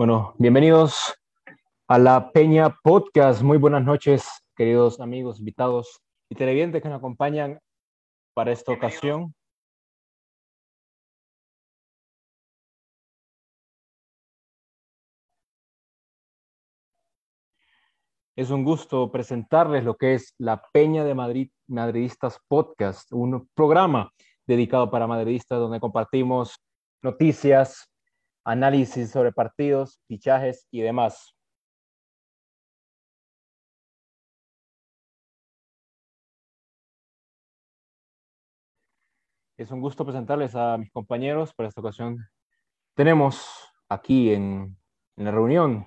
Bueno, bienvenidos a la Peña Podcast. Muy buenas noches, queridos amigos, invitados y televidentes que nos acompañan para esta ocasión. Es un gusto presentarles lo que es la Peña de Madrid Madridistas Podcast, un programa dedicado para madridistas donde compartimos noticias, análisis sobre partidos, fichajes y demás. Es un gusto presentarles a mis compañeros. Para esta ocasión tenemos aquí en, en la reunión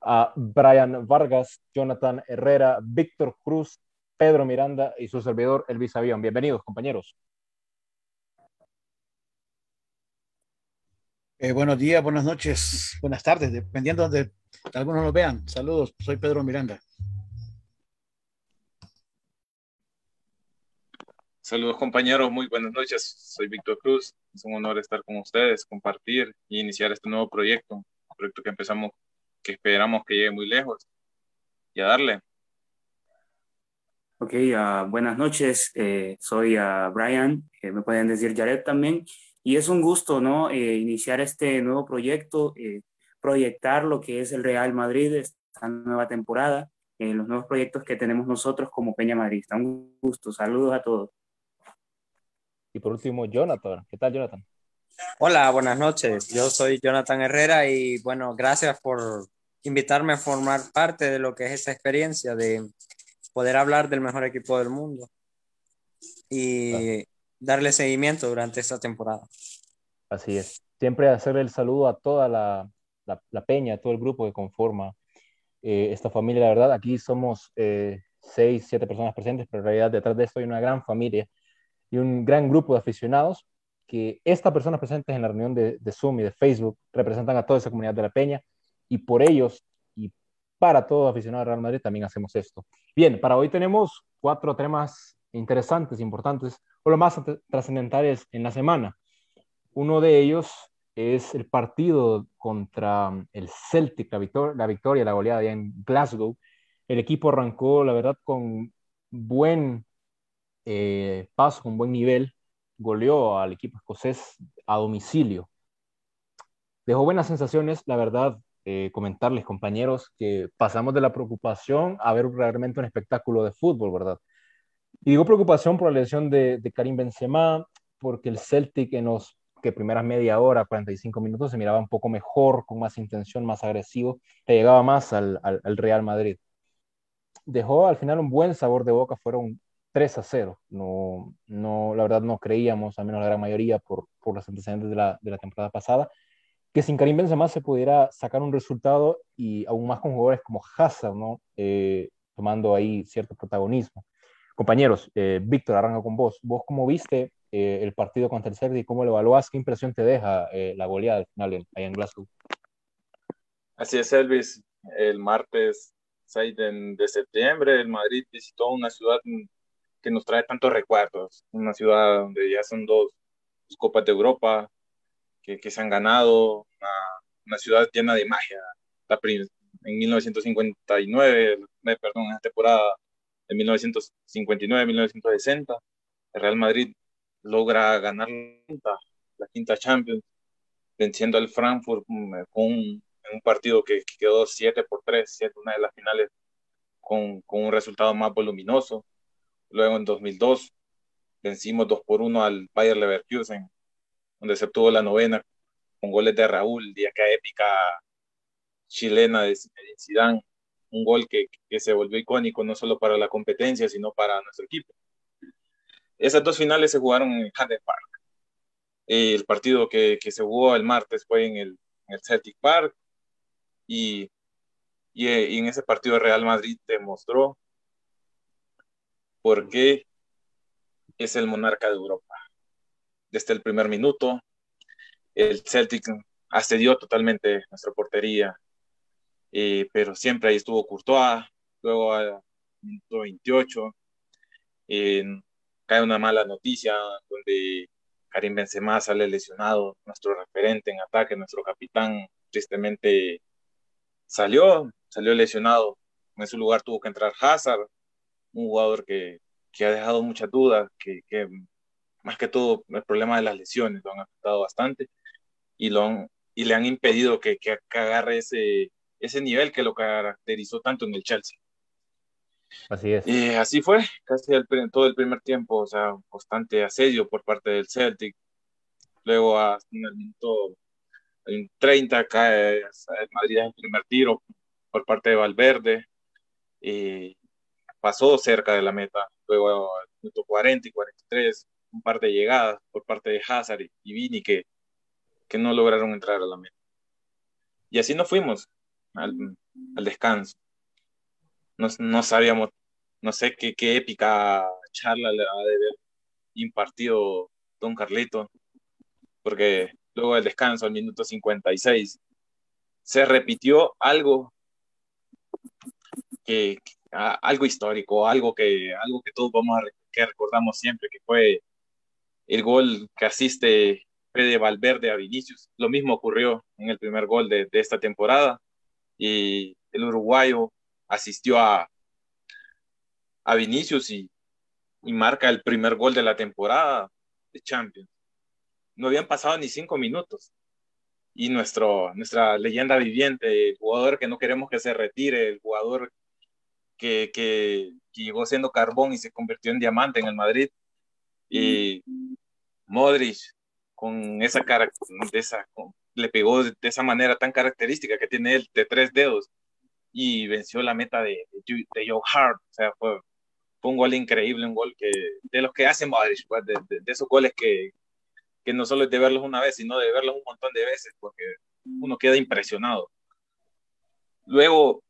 a Brian Vargas, Jonathan Herrera, Víctor Cruz, Pedro Miranda y su servidor Elvis Avión. Bienvenidos, compañeros. Eh, buenos días, buenas noches, buenas tardes, dependiendo de algunos lo vean. Saludos, soy Pedro Miranda. Saludos compañeros, muy buenas noches. Soy Víctor Cruz. Es un honor estar con ustedes, compartir y iniciar este nuevo proyecto, un proyecto que empezamos, que esperamos que llegue muy lejos y a darle. Ok, uh, buenas noches. Eh, soy uh, Brian, eh, me pueden decir Jared también. Y es un gusto, ¿no? Eh, iniciar este nuevo proyecto, eh, proyectar lo que es el Real Madrid, esta nueva temporada, eh, los nuevos proyectos que tenemos nosotros como Peña Madrid. Un gusto, saludos a todos. Y por último, Jonathan. ¿Qué tal, Jonathan? Hola, buenas noches. Yo soy Jonathan Herrera y bueno, gracias por invitarme a formar parte de lo que es esta experiencia de poder hablar del mejor equipo del mundo. Y darle seguimiento durante esta temporada. Así es. Siempre hacerle el saludo a toda la, la, peña, a todo el grupo que conforma eh, esta familia. La verdad, aquí somos eh, seis, siete personas presentes, pero en realidad detrás de esto hay una gran familia y un gran grupo de aficionados que estas personas presentes en la reunión de, Zoom y de Facebook representan a toda esa comunidad de la peña y por ellos y para todos aficionados de Real Madrid también hacemos esto. Bien, para hoy tenemos cuatro temas interesantes, importantes o lo más trascendentales en la semana. Uno de ellos es el partido contra um, el Celtic, la, la, victoria, la goleada allá en Glasgow. El equipo arrancó, la verdad, con buen eh, paso, con buen nivel. Goleó al equipo escocés a domicilio. Dejó buenas sensaciones, la verdad, eh, comentarles, compañeros, que pasamos de la preocupación a ver realmente un espectáculo de fútbol, ¿verdad? Y digo preocupación por la lesión de, de Karim Benzema, porque el Celtic en los que primeras media hora, 45 minutos, se miraba un poco mejor, con más intención, más agresivo, le llegaba más al, al, al, Real Madrid. Dejó al final un buen sabor de boca, fueron 3 a 0. No, no, la verdad no creíamos, al menos la gran mayoría, por, por los antecedentes de la, de la temporada pasada, que sin Karim Benzema se pudiera sacar un resultado y aún más con jugadores como Hazard, ¿no? Eh, tomando ahí cierto protagonismo. Compañeros, eh, Víctor, arranca con vos. ¿Vos cómo viste eh, el partido contra el Cerdi? ¿Cómo lo evaluás? ¿Qué impresión te deja eh, la goleada al final en, allá en Glasgow? Así es, Elvis. El martes 6 de, de, septiembre, el Madrid visitó una ciudad que nos trae tantos recuerdos. Una ciudad donde ya son dos, Copas de Europa que, que se han ganado. Una, una, ciudad llena de magia. La, en 1959, perdón, en la temporada en 1959-1960, el Real Madrid logra ganar la quinta, Champions, venciendo al Frankfurt mm, con un, partido que, que, quedó 7 por 3, 7, una de las finales con, un resultado más voluminoso. Luego en 2002 vencimos 2 por 1 al Bayer Leverkusen, donde se obtuvo la novena con goles de Raúl, de acá épica chilena de Zidane un gol que, se volvió icónico no solo para la competencia, sino para nuestro equipo. Esas dos finales se jugaron en Hampden Park. El partido que, se jugó el martes fue en el, Celtic Park y, y, y, en ese partido Real Madrid demostró por qué es el monarca de Europa. Desde el primer minuto, el Celtic asedió totalmente nuestra portería, eh, pero siempre ahí estuvo Courtois, luego a minuto 28 eh, cae una mala noticia donde Karim Benzema sale lesionado, nuestro referente en ataque, nuestro capitán tristemente salió, salió lesionado. En su lugar tuvo que entrar Hazard, un jugador que, que ha dejado muchas dudas, que, que, más que todo el problema de las lesiones lo han afectado bastante y, lo y le han impedido que, que, agarre ese, ese nivel que lo caracterizó tanto en el Chelsea. Así es. Y así fue, casi el, todo el primer tiempo, o sea, constante asedio por parte del Celtic. Luego, hasta en el minuto 30, cae el Madrid en el primer tiro por parte de Valverde. Y pasó cerca de la meta. Luego, al minuto 40 y 43, un par de llegadas por parte de Hazard y Vini que, que no lograron entrar a la meta. Y así nos fuimos al, al descanso no, sabíamos, no sé qué, qué épica charla le ha de haber impartido Don Carlito, porque luego del descanso, al minuto 56, se repitió algo que, algo histórico, algo que, algo que todos vamos a que recordamos siempre, que fue el gol que asiste Fede Valverde a Vinicius. Lo mismo ocurrió en el primer gol de, de esta temporada y el uruguayo asistió a, a Vinicius y, y marca el primer gol de la temporada de Champions. No habían pasado ni cinco minutos. Y nuestro, nuestra leyenda viviente, el jugador que no queremos que se retire, el jugador que, que, llegó siendo carbón y se convirtió en diamante en el Madrid. Y Modric, con esa cara, esa, le pegó de, esa manera tan característica que tiene él, de tres dedos, y venció la meta de, de, Joe Hart. O sea, fue, fue, un gol increíble, un gol que de los que hace Modric, pues, de, de, esos goles que, que no solo es de verlos una vez, sino de verlos un montón de veces, porque uno queda impresionado. Luego,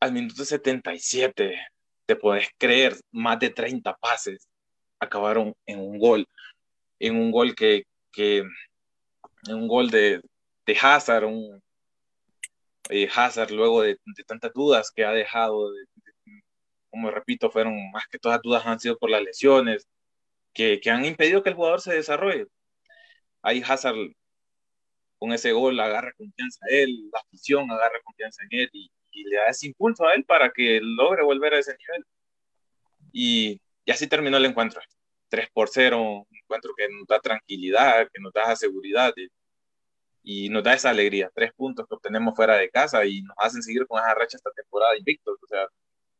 al minuto 77, te puedes creer, más de 30 pases acabaron en un gol, en un gol que, que un gol de, de Hazard, un, eh, Hazard luego de, tantas dudas que ha dejado, como repito, fueron más que todas dudas han sido por las lesiones, que, que han impedido que el jugador se desarrolle. Ahí Hazard con ese gol agarra confianza a él, la afición agarra confianza en él y, le da ese impulso a él para que logre volver a ese nivel. Y, y así terminó el encuentro. 3 por 0, un encuentro que nos da tranquilidad, que nos da seguridad y nos da esa alegría, tres puntos que obtenemos fuera de casa y nos hacen seguir con esa racha esta temporada invictos, o sea,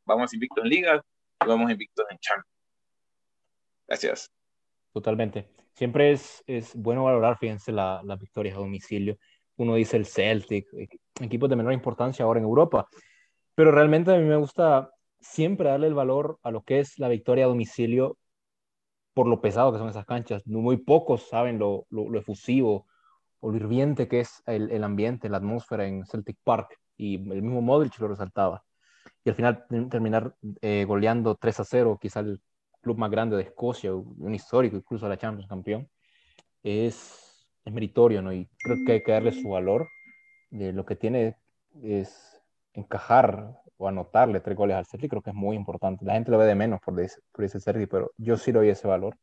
vamos invictos en ligas y vamos invictos en champions. Gracias. Totalmente. Siempre es, es bueno valorar, fíjense, las la victorias a domicilio. Uno dice el Celtic, equipos de menor importancia ahora en Europa, pero realmente a mí me gusta siempre darle el valor a lo que es la victoria a domicilio por lo pesado que son esas canchas. Muy pocos saben lo, lo, lo efusivo, o lo hirviente que es el, el, ambiente, la atmósfera en Celtic Park, y el mismo Modric lo resaltaba. Y al final terminar eh, goleando 3 a 0, quizá el club más grande de Escocia, un histórico, incluso la Champions campeón, es, es meritorio, ¿no? Y creo que hay que darle su valor. De lo que tiene es encajar o anotarle tres goles al Celtic, creo que es muy importante. La gente lo ve de menos por ese, por ese Celtic, pero yo sí le doy ese valor.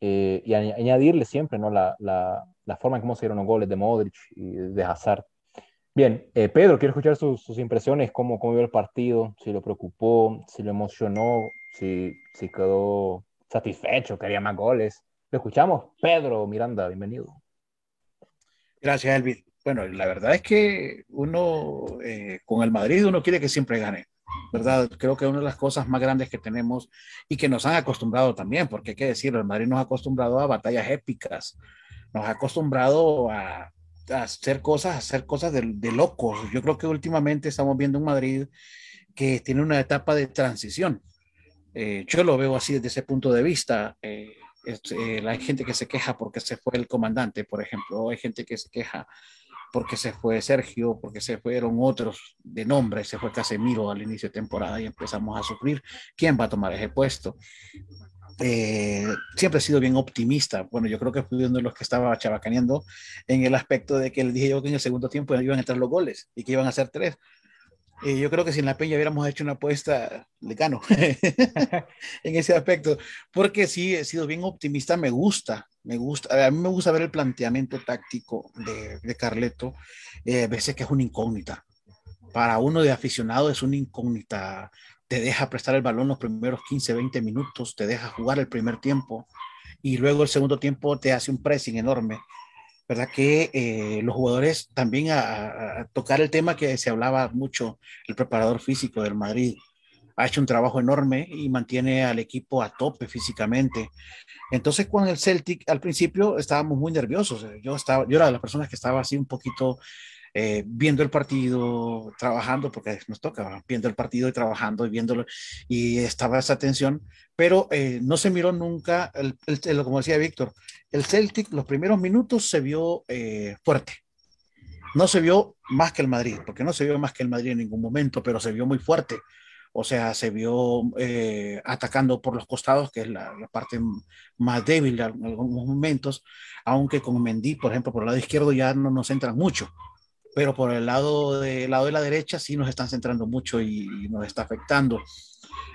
Eh, y añadirle siempre ¿no? la, la, la, forma en cómo se dieron los goles de Modric y de Hazard. Bien, eh, Pedro, quiero escuchar sus, impresiones, cómo, cómo vio el partido, si lo preocupó, si lo emocionó, si, si quedó satisfecho, quería más goles. Lo escuchamos. Pedro Miranda, bienvenido. Gracias, Elvis. Bueno, la verdad es que uno eh, con el Madrid uno quiere que siempre gane. ¿verdad? Creo que una de las cosas más grandes que tenemos y que nos han acostumbrado también, porque hay que decirlo, el Madrid nos ha acostumbrado a batallas épicas, nos ha acostumbrado a, hacer cosas, hacer cosas de, locos. Yo creo que últimamente estamos viendo un Madrid que tiene una etapa de transición. Eh, yo lo veo así desde ese punto de vista. Eh, eh, hay gente que se queja porque se fue el comandante, por ejemplo, hay gente que se queja porque se fue Sergio, porque se fueron otros de nombre, se fue Casemiro al inicio de temporada y empezamos a sufrir quién va a tomar ese puesto. Eh, siempre he sido bien optimista. Bueno, yo creo que fui uno de los que estaba chabacaneando en el aspecto de que le dije yo que en el segundo tiempo iban a entrar los goles y que iban a ser tres. Yo creo que si en la Peña hubiéramos hecho una apuesta, le gano. En ese aspecto, porque sí he sido bien optimista, me gusta, me gusta, a mí me gusta ver el planteamiento táctico de, de Carleto, eh, a veces que es una incógnita. Para uno de aficionado es una incógnita, te deja prestar el balón los primeros 15, 20 minutos, te deja jugar el primer tiempo y luego el segundo tiempo te hace un pressing enorme ¿verdad? Que eh, los jugadores también a, tocar el tema que se hablaba mucho, el preparador físico del Madrid, ha hecho un trabajo enorme y mantiene al equipo a tope físicamente. Entonces, con el Celtic, al principio estábamos muy nerviosos. Yo, estaba, yo era de las personas que estaba así un poquito eh, viendo el partido, trabajando, porque nos toca, viendo el partido y trabajando y viéndolo, y estaba esa tensión, pero eh, no se miró nunca, el, como decía Víctor, el Celtic los primeros minutos se vio eh, fuerte. No se vio más que el Madrid, porque no se vio más que el Madrid en ningún momento, pero se vio muy fuerte. O sea, se vio atacando por los costados, que es la, parte más débil en algunos momentos, aunque con Mendy, por ejemplo, por el lado izquierdo ya no nos entran mucho pero por el lado de, lado de la derecha sí nos están centrando mucho y, nos está afectando.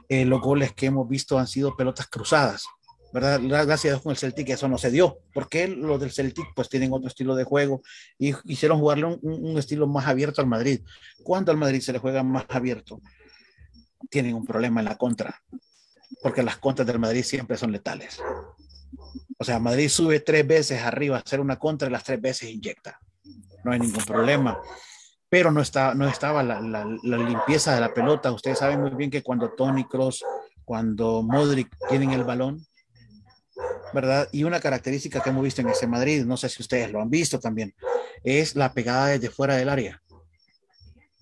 Eh, los goles que hemos visto han sido pelotas cruzadas, ¿verdad? Gracias a Dios con el Celtic eso no se dio, porque los del Celtic pues tienen otro estilo de juego y hicieron jugarle un, un estilo más abierto al Madrid. Cuando al Madrid se le juega más abierto, tienen un problema en la contra, porque las contras del Madrid siempre son letales. O sea, Madrid sube tres veces arriba a hacer una contra y las tres veces inyecta no hay ningún problema. Pero no, está, no estaba la, la, limpieza de la pelota. Ustedes saben muy bien que cuando Tony Cross, cuando Modric tienen el balón, ¿verdad? Y una característica que hemos visto en ese Madrid, no sé si ustedes lo han visto también, es la pegada desde fuera del área.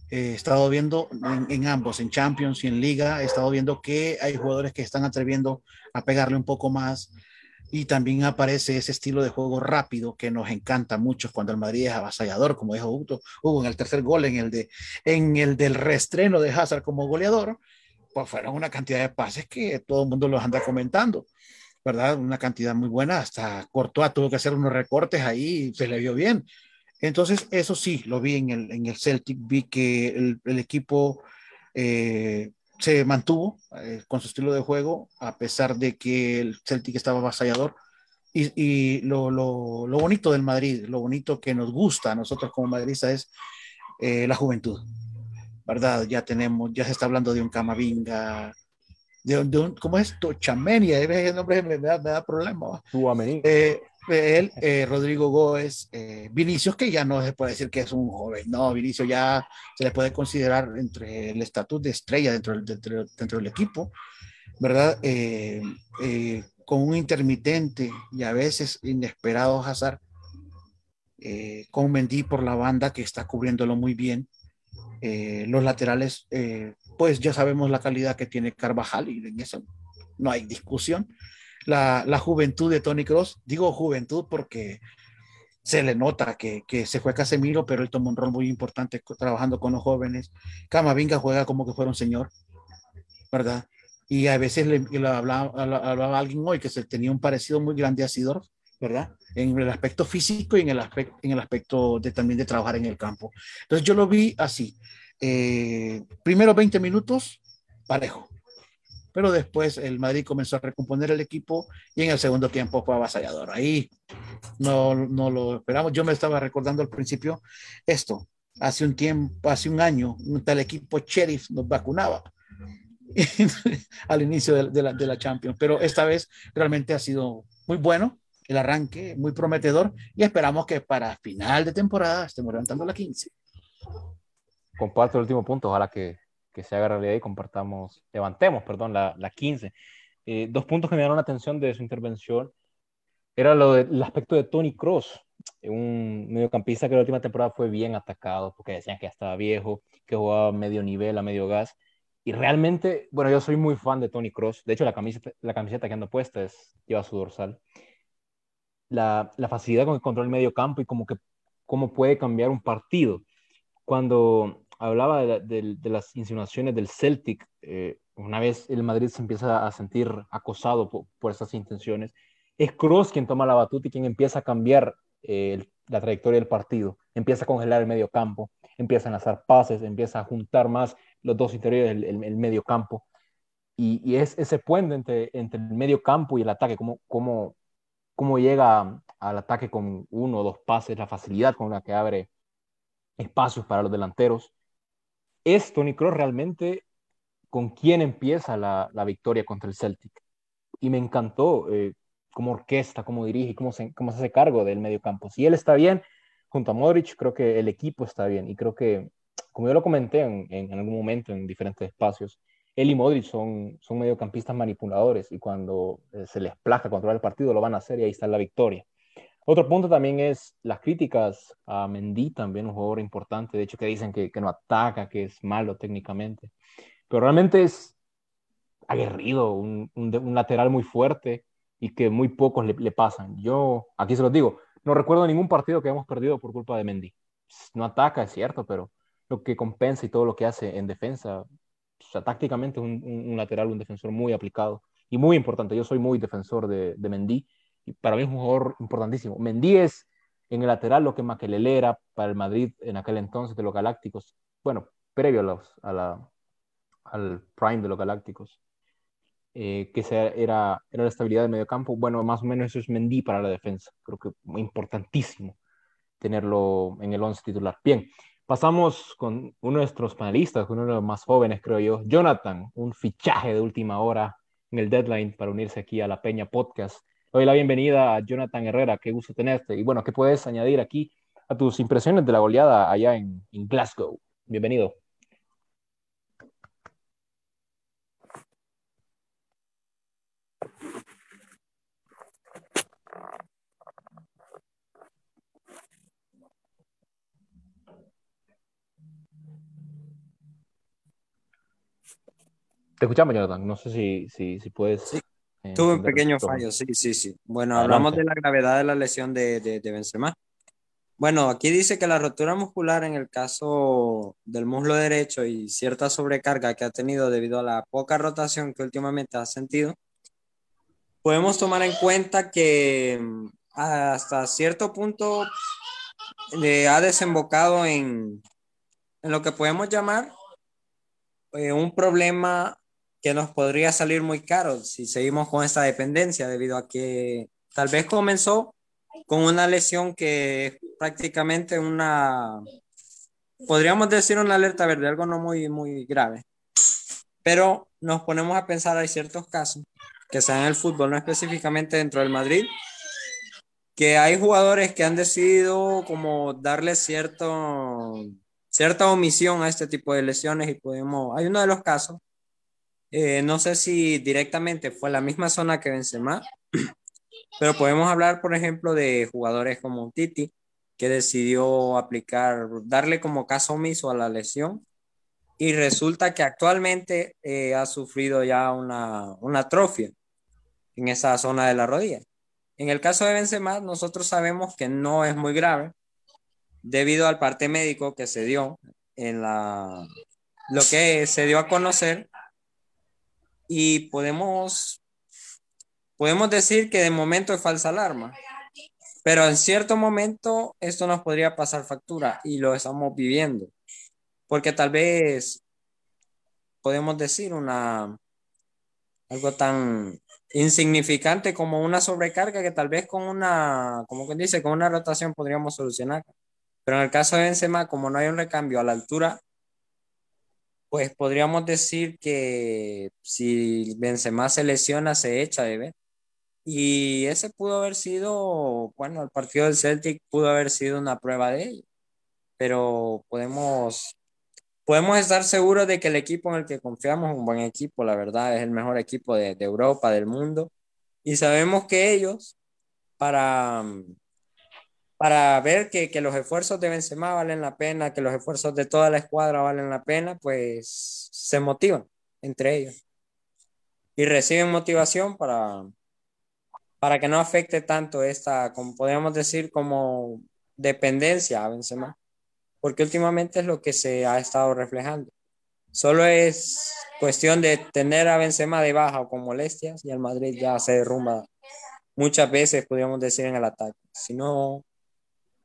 he estado viendo en, en, ambos, en Champions y en Liga, he estado viendo que hay jugadores que están atreviendo a pegarle un poco más, y también aparece ese estilo de juego rápido que nos encanta mucho cuando el Madrid es avasallador, como dijo Hugo, Hugo en el tercer gol, en el, de, en el del reestreno de Hazard como goleador, pues fueron una cantidad de pases que todo el mundo los anda comentando, ¿verdad? Una cantidad muy buena, hasta Courtois tuvo que hacer unos recortes ahí y se le vio bien. Entonces, eso sí, lo vi en el, en el Celtic, vi que el, el equipo eh, se mantuvo eh, con su estilo de juego, a pesar de que el Celtic estaba avasallador. Y, y lo, lo, lo, bonito del Madrid, lo bonito que nos gusta a nosotros como madridistas es eh, la juventud, ¿verdad? Ya tenemos, ya se está hablando de un Camavinga, de, de un, ¿cómo es? Chamenia, ese nombre me, da, me da problema. Eh, él, eh, Rodrigo Góez, eh, Vinicius, que ya no se puede decir que es un joven, no, Vinicius ya se le puede considerar entre el estatus de estrella dentro del, dentro, dentro del equipo, ¿verdad? Eh, eh, con un intermitente y a veces inesperado Hazard, con Mendy por la banda que está cubriéndolo muy bien. los laterales, pues ya sabemos la calidad que tiene Carvajal y en eso no hay discusión la, juventud de Tony Cross. Digo juventud porque se le nota que, se fue Casemiro, pero él tomó un rol muy importante trabajando con los jóvenes. Camavinga juega como que fuera un señor, ¿verdad? Y a veces le, hablaba, alguien hoy que se tenía un parecido muy grande a Sidor, ¿verdad? En el aspecto físico y en el aspecto, en el aspecto también de trabajar en el campo. Entonces yo lo vi así. Eh, primero 20 minutos, parejo pero después el Madrid comenzó a recomponer el equipo y en el segundo tiempo fue avasallador. Ahí no, no lo esperamos. Yo me estaba recordando al principio esto. Hace un tiempo, hace un año, un tal equipo Sheriff nos vacunaba al inicio de, de, la, de la Champions, pero esta vez realmente ha sido muy bueno el arranque, muy prometedor y esperamos que para final de temporada estemos levantando la 15. Comparto el último punto, ojalá que que se haga realidad y compartamos, levantemos, perdón, la, la 15. Eh, dos puntos que me dieron la atención de su intervención era lo del aspecto de Tony Cross, un mediocampista que la última temporada fue bien atacado porque decían que ya estaba viejo, que jugaba medio nivel, a medio gas. Y realmente, bueno, yo soy muy fan de Tony Cross. De hecho, la camiseta, la camiseta que ando puesta es, lleva su dorsal. La, la facilidad con que controla el medio campo y como que cómo puede cambiar un partido. Cuando hablaba de, las insinuaciones del Celtic. Eh, una vez el Madrid se empieza a sentir acosado por, por esas intenciones, es Kroos quien toma la batuta y quien empieza a cambiar eh, la trayectoria del partido. empieza a congelar el medio campo, empieza a lanzar pases, empieza a juntar más los dos interiores, el, el, medio campo. Y, es ese puente entre, entre el medio campo y el ataque, cómo, cómo, cómo llega al ataque con uno o dos pases, la facilidad con la que abre espacios para los delanteros. ¿Es Tony Kroos realmente con quién empieza la, la victoria contra el Celtic? Y me encantó eh, cómo orquesta, cómo dirige, cómo se, cómo se hace cargo del medio campo. Si él está bien, junto a Modric, creo que el equipo está bien. Y creo que, como yo lo comenté en, en, algún momento en diferentes espacios, él y Modric son, son mediocampistas manipuladores y cuando eh, se les placa controlar el partido lo van a hacer y ahí está la victoria. Otro punto también es las críticas a Mendy, también un jugador importante, de hecho que dicen que, que no ataca, que es malo técnicamente, pero realmente es aguerrido, un, un, lateral muy fuerte y que muy pocos le, le, pasan. Yo, aquí se los digo, no recuerdo ningún partido que hemos perdido por culpa de Mendy. No ataca, es cierto, pero lo que compensa y todo lo que hace en defensa, o sea, tácticamente es un, un, lateral, un defensor muy aplicado y muy importante. Yo soy muy defensor de, de Mendy para mí es un jugador importantísimo. Mendy es en el lateral lo que Maquelele era para el Madrid en aquel entonces de los Galácticos, bueno, previo a, los, la, al prime de los Galácticos. Eh, que era, era la estabilidad del mediocampo. Bueno, más o menos eso es Mendy para la defensa. Creo que importantísimo tenerlo en el 11 titular. Bien, pasamos con uno de nuestros panelistas, uno de los más jóvenes, creo yo, Jonathan, un fichaje de última hora en el deadline para unirse aquí a la Peña Podcast. Doy la bienvenida a Jonathan Herrera, qué gusto tenerte. Y bueno, ¿qué puedes añadir aquí a tus impresiones de la goleada allá en, Glasgow? Bienvenido. Te escuchamos, Jonathan. No sé si, si, si puedes. Sí. Eh, Tuve un pequeño fallo, sí, sí, sí. Bueno, hablamos de la gravedad de la lesión de, de, de, Benzema. Bueno, aquí dice que la rotura muscular en el caso del muslo derecho y cierta sobrecarga que ha tenido debido a la poca rotación que últimamente ha sentido, podemos tomar en cuenta que mm, hasta cierto punto le ha desembocado en, en lo que podemos llamar eh, un problema que nos podría salir muy caro si seguimos con esta dependencia, debido a que tal vez comenzó con una lesión que prácticamente una, podríamos decir una alerta verde, algo no muy, muy grave. Pero nos ponemos a pensar, hay ciertos casos que sean en el fútbol, no específicamente dentro del Madrid, que hay jugadores que han decidido como darle cierto, cierta omisión a este tipo de lesiones y podemos, hay uno de los casos eh, no sé si directamente fue la misma zona que Benzema, pero podemos hablar, por ejemplo, de jugadores como Titi, que decidió aplicar, darle como caso omiso a la lesión y resulta que actualmente eh, ha sufrido ya una, una atrofia en esa zona de la rodilla. En el caso de Benzema, nosotros sabemos que no es muy grave debido al parte médico que se dio en la, lo que se dio a conocer y podemos, podemos decir que de momento es falsa alarma, pero en cierto momento esto nos podría pasar factura y lo estamos viviendo, porque tal vez podemos decir una algo tan insignificante como una sobrecarga que tal vez con una, como quien dice, con una rotación podríamos solucionar. Pero en el caso de Benzema, como no hay un recambio a la altura pues podríamos decir que si Benzema se lesiona, se echa de ver. Y ese pudo haber sido, bueno, el partido del Celtic pudo haber sido una prueba de ello. Pero podemos, podemos estar seguros de que el equipo en el que confiamos es un buen equipo, la verdad, es el mejor equipo de, de Europa, del mundo. Y sabemos que ellos, para, para ver que, que, los esfuerzos de Benzema valen la pena, que los esfuerzos de toda la escuadra valen la pena, pues se motivan entre ellos y reciben motivación para, para que no afecte tanto esta, como podríamos decir, como dependencia a Benzema, porque últimamente es lo que se ha estado reflejando. Solo es cuestión de tener a Benzema de baja o con molestias y el Madrid ya se derrumba muchas veces, podríamos decir, en el ataque. Si no,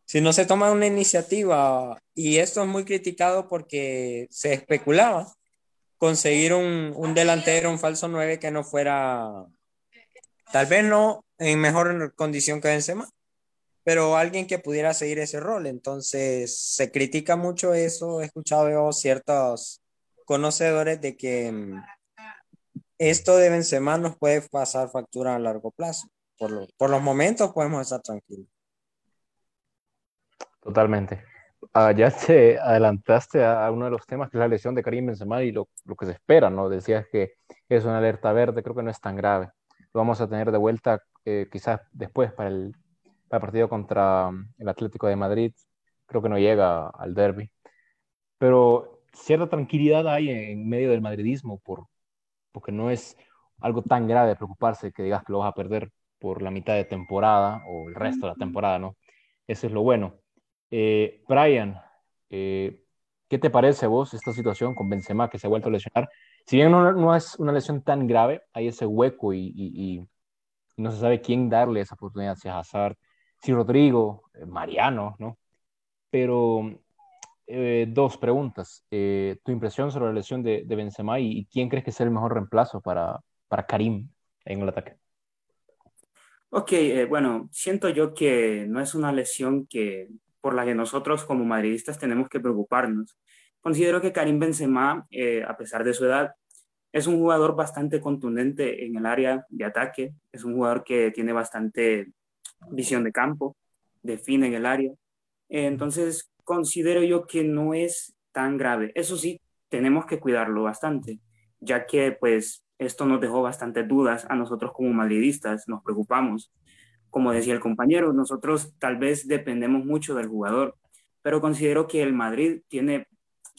si no se toma una iniciativa, y esto es muy criticado porque se especulaba conseguir un, un delantero, un falso 9 que no fuera, tal vez no en mejor condición que Benzema, pero alguien que pudiera seguir ese rol. Entonces, se critica mucho eso. He escuchado ciertos conocedores de que mm, esto de Benzema nos puede pasar factura a largo plazo. Por, por los momentos podemos estar tranquilos. Totalmente. Ah, ya te adelantaste a, uno de los temas que es la lesión de Karim Benzema y lo, lo, que se espera, ¿no? Decías que es una alerta verde, creo que no es tan grave. Lo vamos a tener de vuelta eh, quizás después para el, para el partido contra mm, el Atlético de Madrid. Creo que no llega al derby. Pero cierta tranquilidad hay en medio del madridismo por, porque no es algo tan grave preocuparse que digas que lo vas a perder por la mitad de temporada o el resto de la temporada, ¿no? Eso es lo bueno. Eh, Brian, eh, ¿qué te parece a vos esta situación con Benzema que se ha vuelto a lesionar? Si bien no, es una lesión tan grave, hay ese hueco y, no se sabe quién darle esa oportunidad, si Hazard, si Rodrigo, eh, Mariano, ¿no? Pero dos preguntas. tu impresión sobre la lesión de, Benzema y, quién crees que es el mejor reemplazo para, para Karim en el ataque. Ok, bueno, siento yo que no es una lesión que por la que nosotros como madridistas tenemos que preocuparnos. Considero que Karim Benzema, eh, a pesar de su edad, es un jugador bastante contundente en el área de ataque, es un jugador que tiene bastante visión de campo, define en el área. entonces, considero yo que no es tan grave. Eso sí, tenemos que cuidarlo bastante, ya que pues esto nos dejó bastantes dudas a nosotros como madridistas, nos preocupamos como decía el compañero, nosotros tal vez dependemos mucho del jugador, pero considero que el Madrid tiene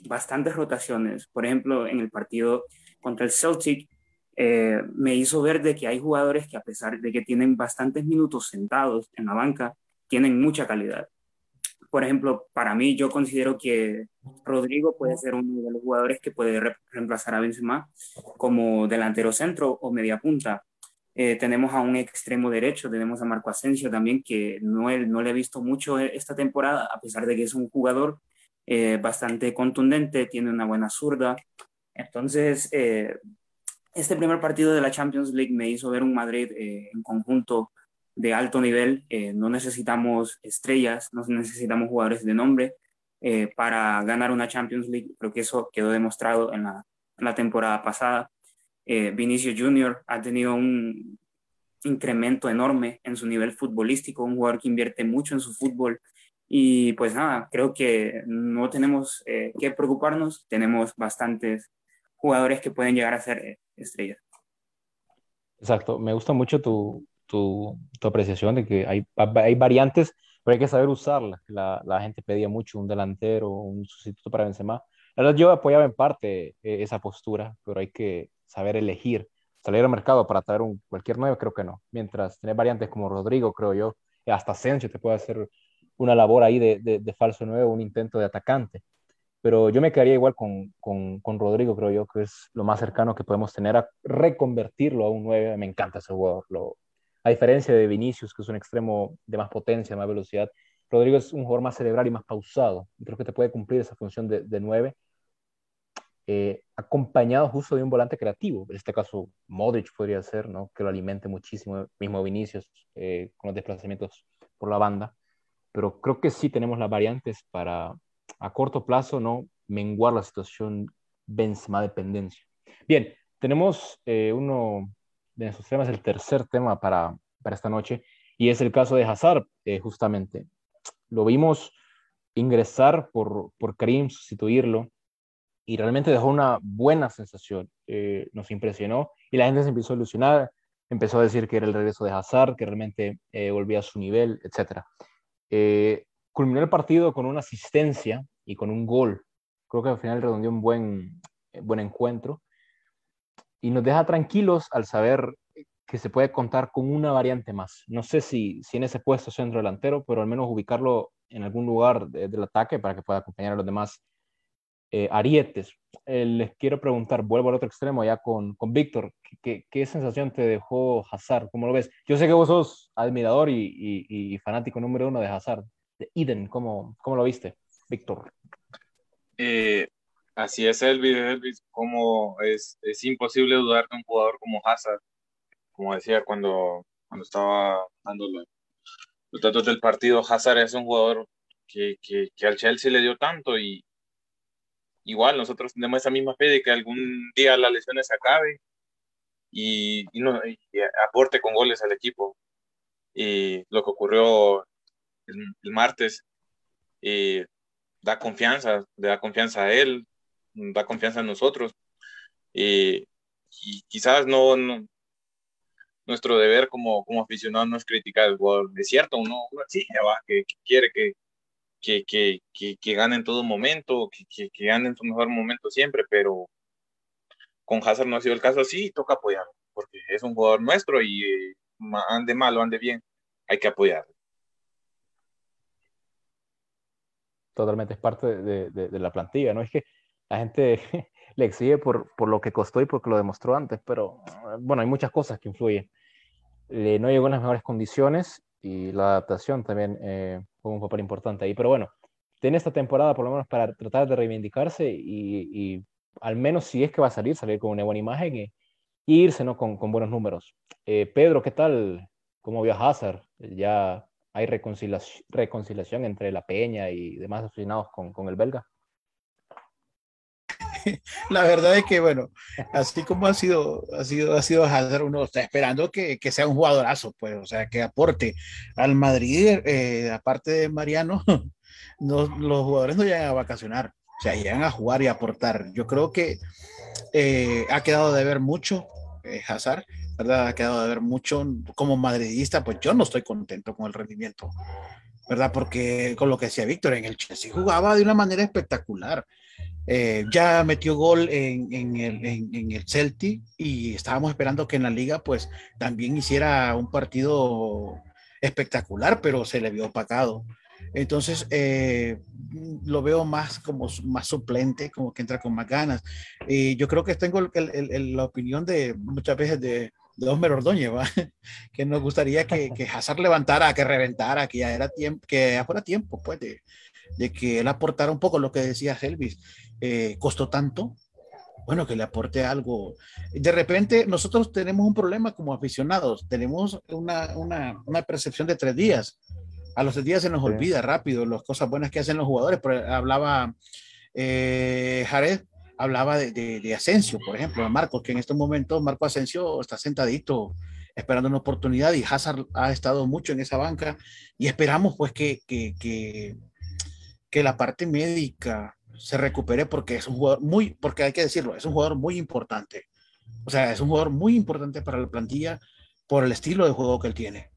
bastantes rotaciones. Por ejemplo, en el partido contra el Celtic, eh, me hizo ver de que hay jugadores que a pesar de que tienen bastantes minutos sentados en la banca, tienen mucha calidad. Por ejemplo, para mí yo considero que Rodrigo puede ser uno de los jugadores que puede reemplazar a Benzema como delantero centro o media punta. Eh, tenemos a un extremo derecho, tenemos a Marco Asensio también, que no, no le he visto mucho esta temporada, a pesar de que es un jugador eh, bastante contundente, tiene una buena zurda. Entonces, eh, este primer partido de la Champions League me hizo ver un Madrid en conjunto de alto nivel. no necesitamos estrellas, no necesitamos jugadores de nombre para ganar una Champions League. Creo que eso quedó demostrado en la, en la temporada pasada. Eh, Vinicio Jr. ha tenido un incremento enorme en su nivel futbolístico, un jugador que invierte mucho en su fútbol. Y pues nada, creo que no tenemos eh, que preocuparnos, tenemos bastantes jugadores que pueden llegar a ser eh, estrellas. Exacto, me gusta mucho tu, tu, tu apreciación de que hay, hay, variantes, pero hay que saber usarlas. La, la, gente pedía mucho un delantero, un sustituto para Benzema. La verdad, yo apoyaba en parte esa postura, pero hay que saber elegir. Salir al mercado para traer un, cualquier nuevo, creo que no. Mientras tener variantes como Rodrigo, creo yo, hasta Asensio te puede hacer una labor ahí de, de, falso nuevo, un intento de atacante. Pero yo me quedaría igual con, con, con, Rodrigo, creo yo, que es lo más cercano que podemos tener a reconvertirlo a un 9. Me encanta ese jugador. A diferencia de Vinicius, que es un extremo de más potencia, más velocidad, Rodrigo es un jugador más cerebral y más pausado. Creo que te puede cumplir esa función de, de 9 eh, justo de un volante creativo. En este caso, Modric podría ser, ¿no? Que lo alimente muchísimo, mismo Vinicius, eh, con los desplazamientos por la banda. Pero creo que sí tenemos las variantes para, a corto plazo, ¿no? Menguar la situación Benzema dependencia. Bien, tenemos eh, uno de nuestros temas, el tercer tema para, para esta noche, y es el caso de Hazard, justamente. Lo vimos ingresar por, por Karim, sustituirlo, y realmente dejó una buena sensación. Eh, nos impresionó y la gente se empezó a ilusionar, empezó a decir que era el regreso de Hazard, que realmente eh, volvía a su nivel, etc. Eh, culminó el partido con una asistencia y con un gol. Creo que al final redondeó un buen, buen encuentro y nos deja tranquilos al saber que se puede contar con una variante más. No sé si, si en ese puesto centro delantero, pero al menos ubicarlo en algún lugar del ataque para que pueda acompañar a los demás eh, arietes. Eh, les quiero preguntar, vuelvo al otro extremo ya con, con Víctor, ¿qué, ¿qué, sensación te dejó Hazard? ¿Cómo lo ves? Yo sé que vos sos admirador y, y, fanático número uno de Hazard. Eden. ¿Cómo, ¿Cómo, lo viste, Víctor? Eh, así es, Elvis. Elvis como es, es imposible dudar de un jugador como Hazard. Como decía cuando, cuando estaba dando los datos del partido, Hazard es un jugador que, que, que al Chelsea le dio tanto y, igual nosotros tenemos esa misma fe de que algún día las lesiones se acabe y, no, aporte con goles al equipo. Y lo que ocurrió el, martes eh, da confianza, le da confianza a él, da confianza a nosotros. y quizás no, nuestro deber como, como aficionados no es criticar el jugador. Es cierto, uno, uno exige que, quiere que, que, que, que, que gane en todo momento, que, que, gane en su mejor momento siempre, pero con Hazard no ha sido el caso así, toca apoyarlo, porque es un jugador nuestro y eh, ande mal o ande bien, hay que apoyarlo. Totalmente, es parte de, de, de la plantilla, ¿no? Es que la gente le exige por, por, lo que costó y porque lo demostró antes, pero bueno, hay muchas cosas que influyen. Eh, no llegó en las mejores condiciones y la adaptación también eh, fue un papel importante ahí. Pero bueno, tiene esta temporada por lo menos para tratar de reivindicarse y, al menos si es que va a salir, salir con una buena imagen y, irse ¿no? con, con, buenos números. Eh, Pedro, ¿qué tal? ¿Cómo vio a Hazard? ¿Ya hay reconciliación, reconciliación entre la Peña y demás aficionados con, con el belga? la verdad es que, bueno, así como ha sido, ha sido, ha sido Hazard, uno está esperando que, que sea un jugadorazo, pues, o sea, que aporte al Madrid, eh, aparte de Mariano, no, los jugadores no llegan a vacacionar, o sea, llegan a jugar y a aportar. Yo creo que eh, ha quedado de ver mucho eh, Hazard, ¿verdad? Ha quedado de ver mucho como madridista, pues yo no estoy contento con el rendimiento, ¿verdad? Porque con lo que decía Víctor, en el Chelsea jugaba de una manera espectacular. Eh, ya metió gol en, el, en, el, Celtic y estábamos esperando que en la liga pues también hiciera un partido espectacular, pero se le vio opacado. Entonces eh, lo veo más como más suplente, como que entra con más ganas. Y yo creo que tengo el, la opinión de muchas veces de, de Osmer Ordóñez, que nos gustaría que, que Hazard levantara, que reventara, que ya era tiempo, que ya fuera tiempo pues de que él aportara un poco lo que decía Elvis, eh, costó tanto, bueno, que le aporte algo. De repente, nosotros tenemos un problema como aficionados, tenemos una, una, una percepción de tres días. A los tres días se nos olvida rápido las cosas buenas que hacen los jugadores. Pero hablaba eh, Jared, hablaba de, de, Asensio, por ejemplo, Marcos, que en estos momentos Marco Asensio está sentadito esperando una oportunidad y Hazard ha estado mucho en esa banca y esperamos pues que, que, que que la parte médica se recupere porque es un jugador muy, porque hay que decirlo, es un jugador muy importante. O sea, es un jugador muy importante para la plantilla por el estilo de juego que él tiene.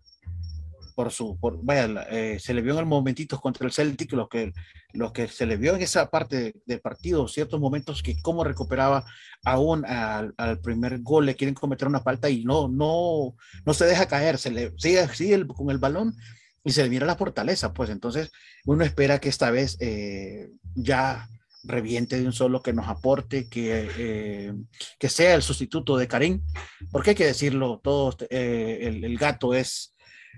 Por su, por, vaya, eh, se le vio en el momentitos contra el Celtic, lo que, lo que se le vio en esa parte del partido, ciertos momentos que cómo recuperaba aún al, primer gol, le quieren cometer una falta y no, no, no se deja caer, se le sigue, sigue con el balón y se le mira la fortaleza, pues entonces uno espera que esta vez eh, ya reviente de un solo, que nos aporte, que, eh, que sea el sustituto de Karim, porque hay que decirlo, todos, eh, el, gato es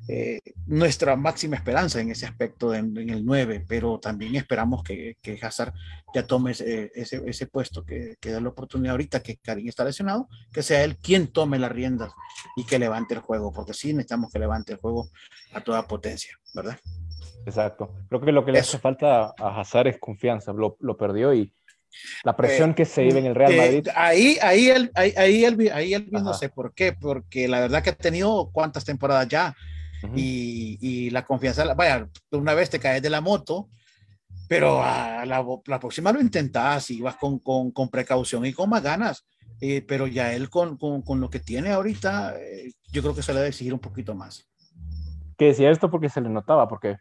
eh, nuestra máxima esperanza en ese aspecto en, en, el 9, pero también esperamos que, que Hazard ya tome ese, ese, ese puesto, que, que da la oportunidad ahorita que Karim está lesionado, que sea él quien tome las riendas y que levante el juego, porque sí necesitamos que levante el juego a toda potencia, ¿verdad? Exacto. Creo que lo que le Eso. hace falta a Hazard es confianza, lo, lo perdió y la presión eh, que se vive en el Real Madrid. Eh, ahí, ahí, él, ahí, ahí, él, ahí él no sé por qué, porque la verdad que ha tenido cuántas temporadas ya, Uh -huh. y, y, la confianza, vaya, una vez te caes de la moto, pero a la, la próxima lo intentas y vas con, con, con, precaución y con más ganas. Eh, pero ya él con, con, con, lo que tiene ahorita, eh, yo creo que se le debe exigir un poquito más. Que decía esto porque se le notaba, porque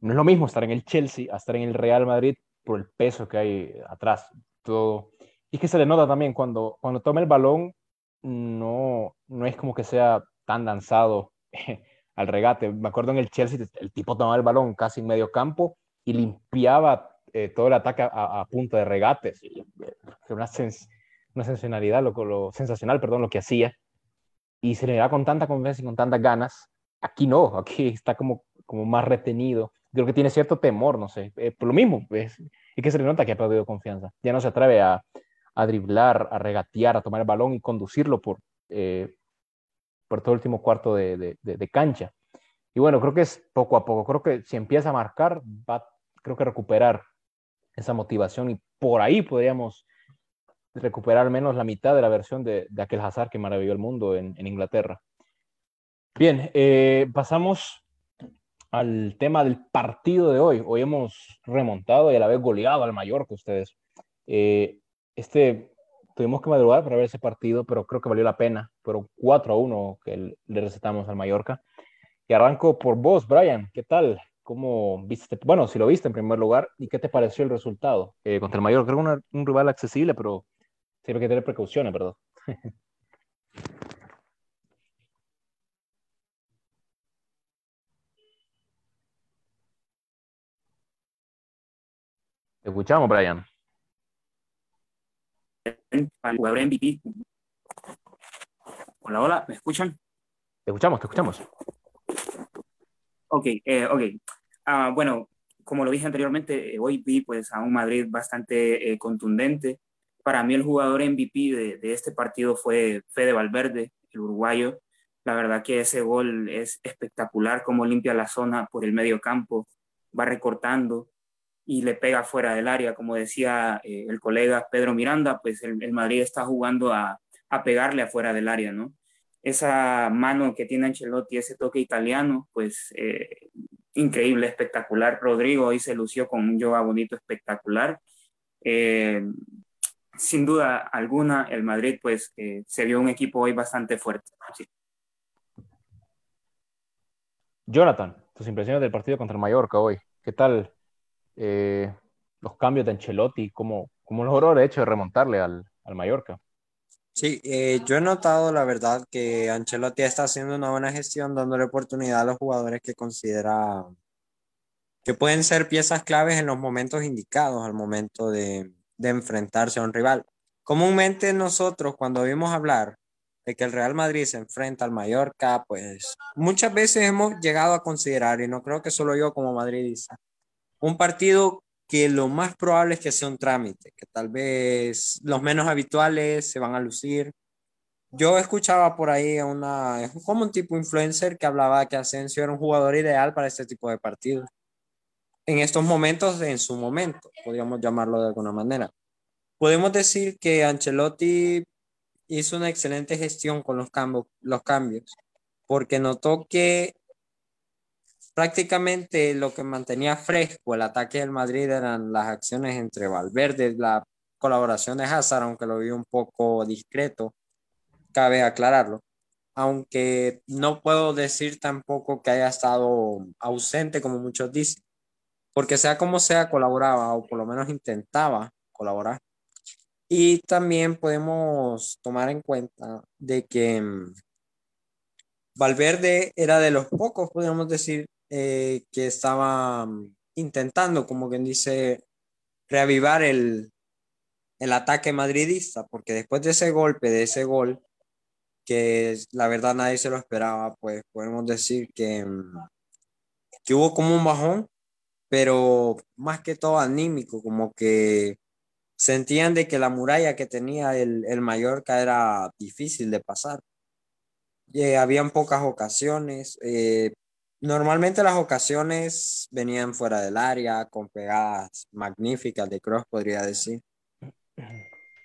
no es lo mismo estar en el Chelsea a estar en el Real Madrid por el peso que hay atrás. Todo. Y que se le nota también cuando, cuando toma el balón, no, no es como que sea tan lanzado al regate. Me acuerdo en el Chelsea, el tipo tomaba el balón casi en medio campo y limpiaba eh, todo el ataque a, a, punta de regates. Una, sens una sensacionalidad, lo, lo, sensacional, perdón, lo que hacía. Y se le da con tanta confianza y con tantas ganas. Aquí no, aquí está como, como más retenido. creo que tiene cierto temor, no sé, eh, por lo mismo, es, y que se le nota que ha perdido confianza. Ya no se atreve a, a driblar, a regatear, a tomar el balón y conducirlo por, eh, por todo el último cuarto de, de, de, cancha. Y bueno, creo que es poco a poco. Creo que si empieza a marcar, va, creo que recuperar esa motivación y por ahí podríamos recuperar al menos la mitad de la versión de, de aquel Hazard que maravilló el mundo en, en Inglaterra. Bien, eh, pasamos al tema del partido de hoy. Hoy hemos remontado y a la vez goleado al Mallorca ustedes. Eh, este, tuvimos que madrugar para ver ese partido, pero creo que valió la pena. Pero 4 a 1 que le recetamos al Mallorca. Y arranco por vos, Brian. ¿Qué tal? ¿Cómo viste? Bueno, si lo viste en primer lugar, ¿y qué te pareció el resultado eh, contra el Mallorca? Creo que un, rival accesible, pero tiene que tener precauciones, ¿verdad? Escuchamos, Brian. Al jugador MVP. Hola, hola, ¿me escuchan? Te escuchamos, te escuchamos. Ok, eh, ok. Uh, bueno, como lo dije anteriormente, eh, hoy vi pues a un Madrid bastante eh, contundente. Para mí el jugador MVP de, de, este partido fue Fede Valverde, el uruguayo. La verdad que ese gol es espectacular, como limpia la zona por el medio campo, va recortando, y le pega fuera del área. Como decía eh, el colega Pedro Miranda, pues el, Madrid está jugando a, a, pegarle afuera del área, ¿no? Esa mano que tiene Ancelotti, ese toque italiano, pues eh, increíble, espectacular. Rodrigo hoy se lució con un yoga bonito, espectacular. Eh, sin duda alguna, el Madrid pues se vio un equipo hoy bastante fuerte. Jonathan, tus impresiones del partido contra el Mallorca hoy. ¿Qué tal eh, los cambios de Ancelotti, cómo, cómo logró de hecho de remontarle al, al Mallorca. Sí, eh, yo he notado la verdad que Ancelotti está haciendo una buena gestión, dándole oportunidad a los jugadores que considera que pueden ser piezas claves en los momentos indicados, al momento de, de enfrentarse a un rival. Comúnmente nosotros cuando vimos hablar de que el Real Madrid se enfrenta al Mallorca, pues muchas veces hemos llegado a considerar, y no creo que solo yo como madridista, un partido que lo más probable es que sea un trámite, que tal vez los menos habituales se van a lucir. Yo escuchaba por ahí a una, como un tipo influencer que hablaba que Asensio era un jugador ideal para este tipo de partidos. En estos momentos, en su momento, podríamos llamarlo de alguna manera. Podemos decir que Ancelotti hizo una excelente gestión con los, cambios, los cambios, porque notó que prácticamente lo que mantenía fresco el ataque del Madrid eran las acciones entre Valverde, la colaboración de Hazard, aunque lo vi un poco discreto, cabe aclararlo. Aunque no puedo decir tampoco que haya estado ausente, como muchos dicen, porque sea como sea, colaboraba o por lo menos intentaba colaborar. Y también podemos tomar en cuenta de que mm, Valverde era de los pocos, podríamos decir, eh, que estaba mm, intentando, como quien dice, reavivar el, el ataque madridista, porque después de ese golpe, de ese gol, que la verdad nadie se lo esperaba, pues podemos decir que, mm, que hubo como un bajón, pero más que todo anímico, como que sentían de que la muralla que tenía el, el Mallorca era difícil de pasar. Eh, habían pocas ocasiones, eh, Normalmente las ocasiones venían fuera del área, con pegadas magníficas de cross, podría decir.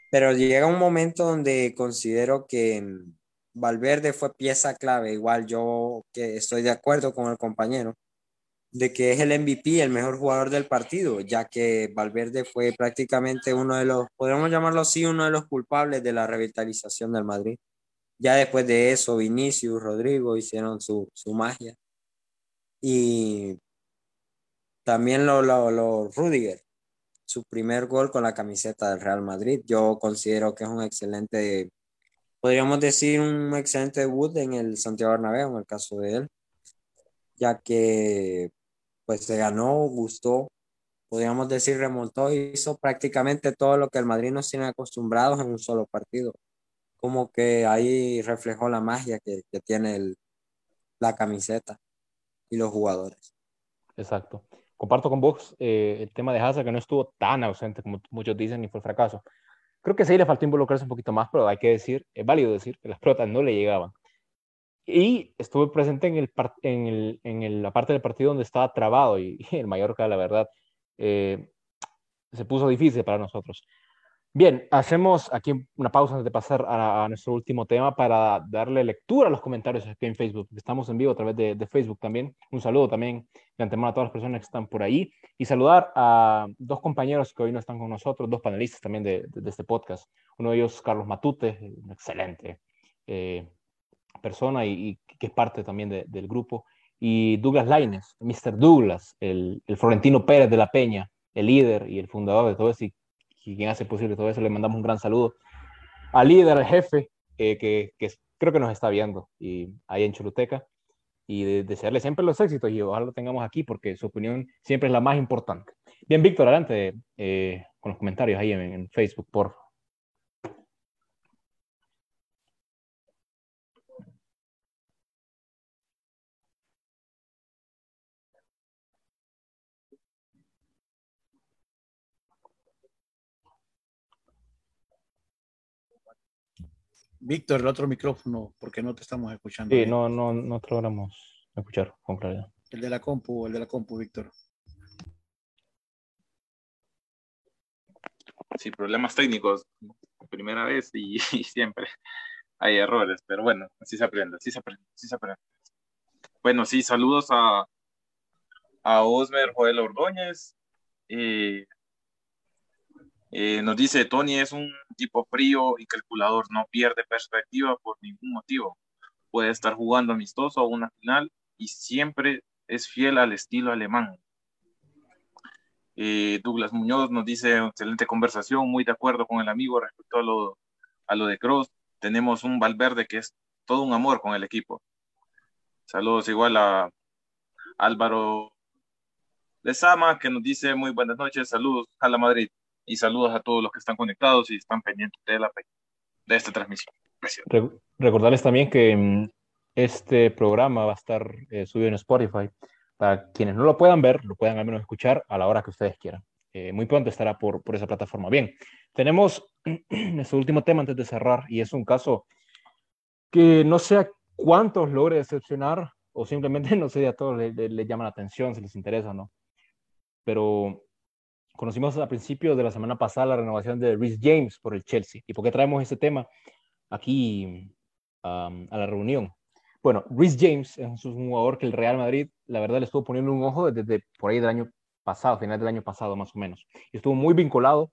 Pero llega un momento donde considero que Valverde fue pieza clave, igual yo que estoy de acuerdo con el compañero, de que es el MVP, el mejor jugador del partido, ya que Valverde fue prácticamente uno de los, podríamos llamarlo así, uno de los culpables de la revitalización del Madrid. Ya después de eso, Vinicius, Rodrigo hicieron su, su magia y también lo, lo, lo Rudiger, su primer gol con la camiseta del Real Madrid. Yo considero que es un excelente, podríamos decir, un excelente debut en el Santiago Bernabéu, en el caso de él, ya que pues se ganó, gustó, podríamos decir, remontó, hizo prácticamente todo lo que el Madrid nos tiene acostumbrados en un solo partido. Como que ahí reflejó la magia que, que tiene el, la camiseta y los jugadores. Exacto. comparto con vos eh, el tema de Hazard, que no estuvo tan ausente como muchos dicen, ni fue fracaso. Creo que sí le faltó involucrarse un poquito más, pero hay que decir, es válido decir que las pelotas no le llegaban. Y estuve presente en, el, en, el, en la parte del partido donde estaba trabado y, el Mallorca, la verdad, eh, se puso difícil para nosotros. Bien, hacemos aquí una pausa antes de pasar a, nuestro último tema para darle lectura a los comentarios aquí en Facebook. Estamos en vivo a través de, Facebook también. Un saludo también de antemano a todas las personas que están por ahí y saludar a dos compañeros que hoy no están con nosotros, dos panelistas también de, este podcast. Uno de ellos, Carlos Matute, una excelente eh, persona y, que es parte también del grupo. Y Douglas Laines, Mr. Douglas, el, el Florentino Pérez de la Peña, el líder y el fundador de todo esto quien hace posible todo eso. Le mandamos un gran saludo al líder, al jefe, eh, que, que, creo que nos está viendo y ahí en Choluteca. Y desearle siempre los éxitos y ojalá lo tengamos aquí porque su opinión siempre es la más importante. Bien, Víctor, adelante eh, con los comentarios ahí en, en Facebook, por favor. Víctor, el otro micrófono, porque no te estamos escuchando. Sí, no, no, no te logramos escuchar con claridad. El de la compu, el de la compu, Víctor. Sí, problemas técnicos, primera vez y, siempre hay errores, pero bueno, así se aprende, así se aprende, así se aprende. Bueno, sí, saludos a, a Osmer Joel Ordóñez, y eh, nos dice, Tony es un tipo frío y calculador, no pierde perspectiva por ningún motivo. Puede estar jugando amistoso a una final y siempre es fiel al estilo alemán. Eh, Douglas Muñoz nos dice, excelente conversación, muy de acuerdo con el amigo respecto a lo, a lo de Cross. Tenemos un Valverde que es todo un amor con el equipo. Saludos igual a Álvaro Lezama, que nos dice muy buenas noches, saludos a la Madrid y saludos a todos los que están conectados y están pendientes de, la, de esta transmisión. recordarles también que mm, este programa va a estar eh, subido en Spotify. Para quienes no lo puedan ver, lo puedan al menos escuchar a la hora que ustedes quieran. Eh, muy pronto estará por, por esa plataforma. Bien, tenemos nuestro último tema antes de cerrar y es un caso que no sé a cuántos logre decepcionar o simplemente no sé a todos les le, llama la atención, si les interesa o no. Pero Conocimos a principios de la semana pasada la renovación de Rhys James por el Chelsea. ¿Y por qué traemos este tema aquí a la reunión? Bueno, Rhys James es un jugador que el Real Madrid, la verdad, le estuvo poniendo un ojo desde, por ahí del año pasado, final del año pasado más o menos. Y estuvo muy vinculado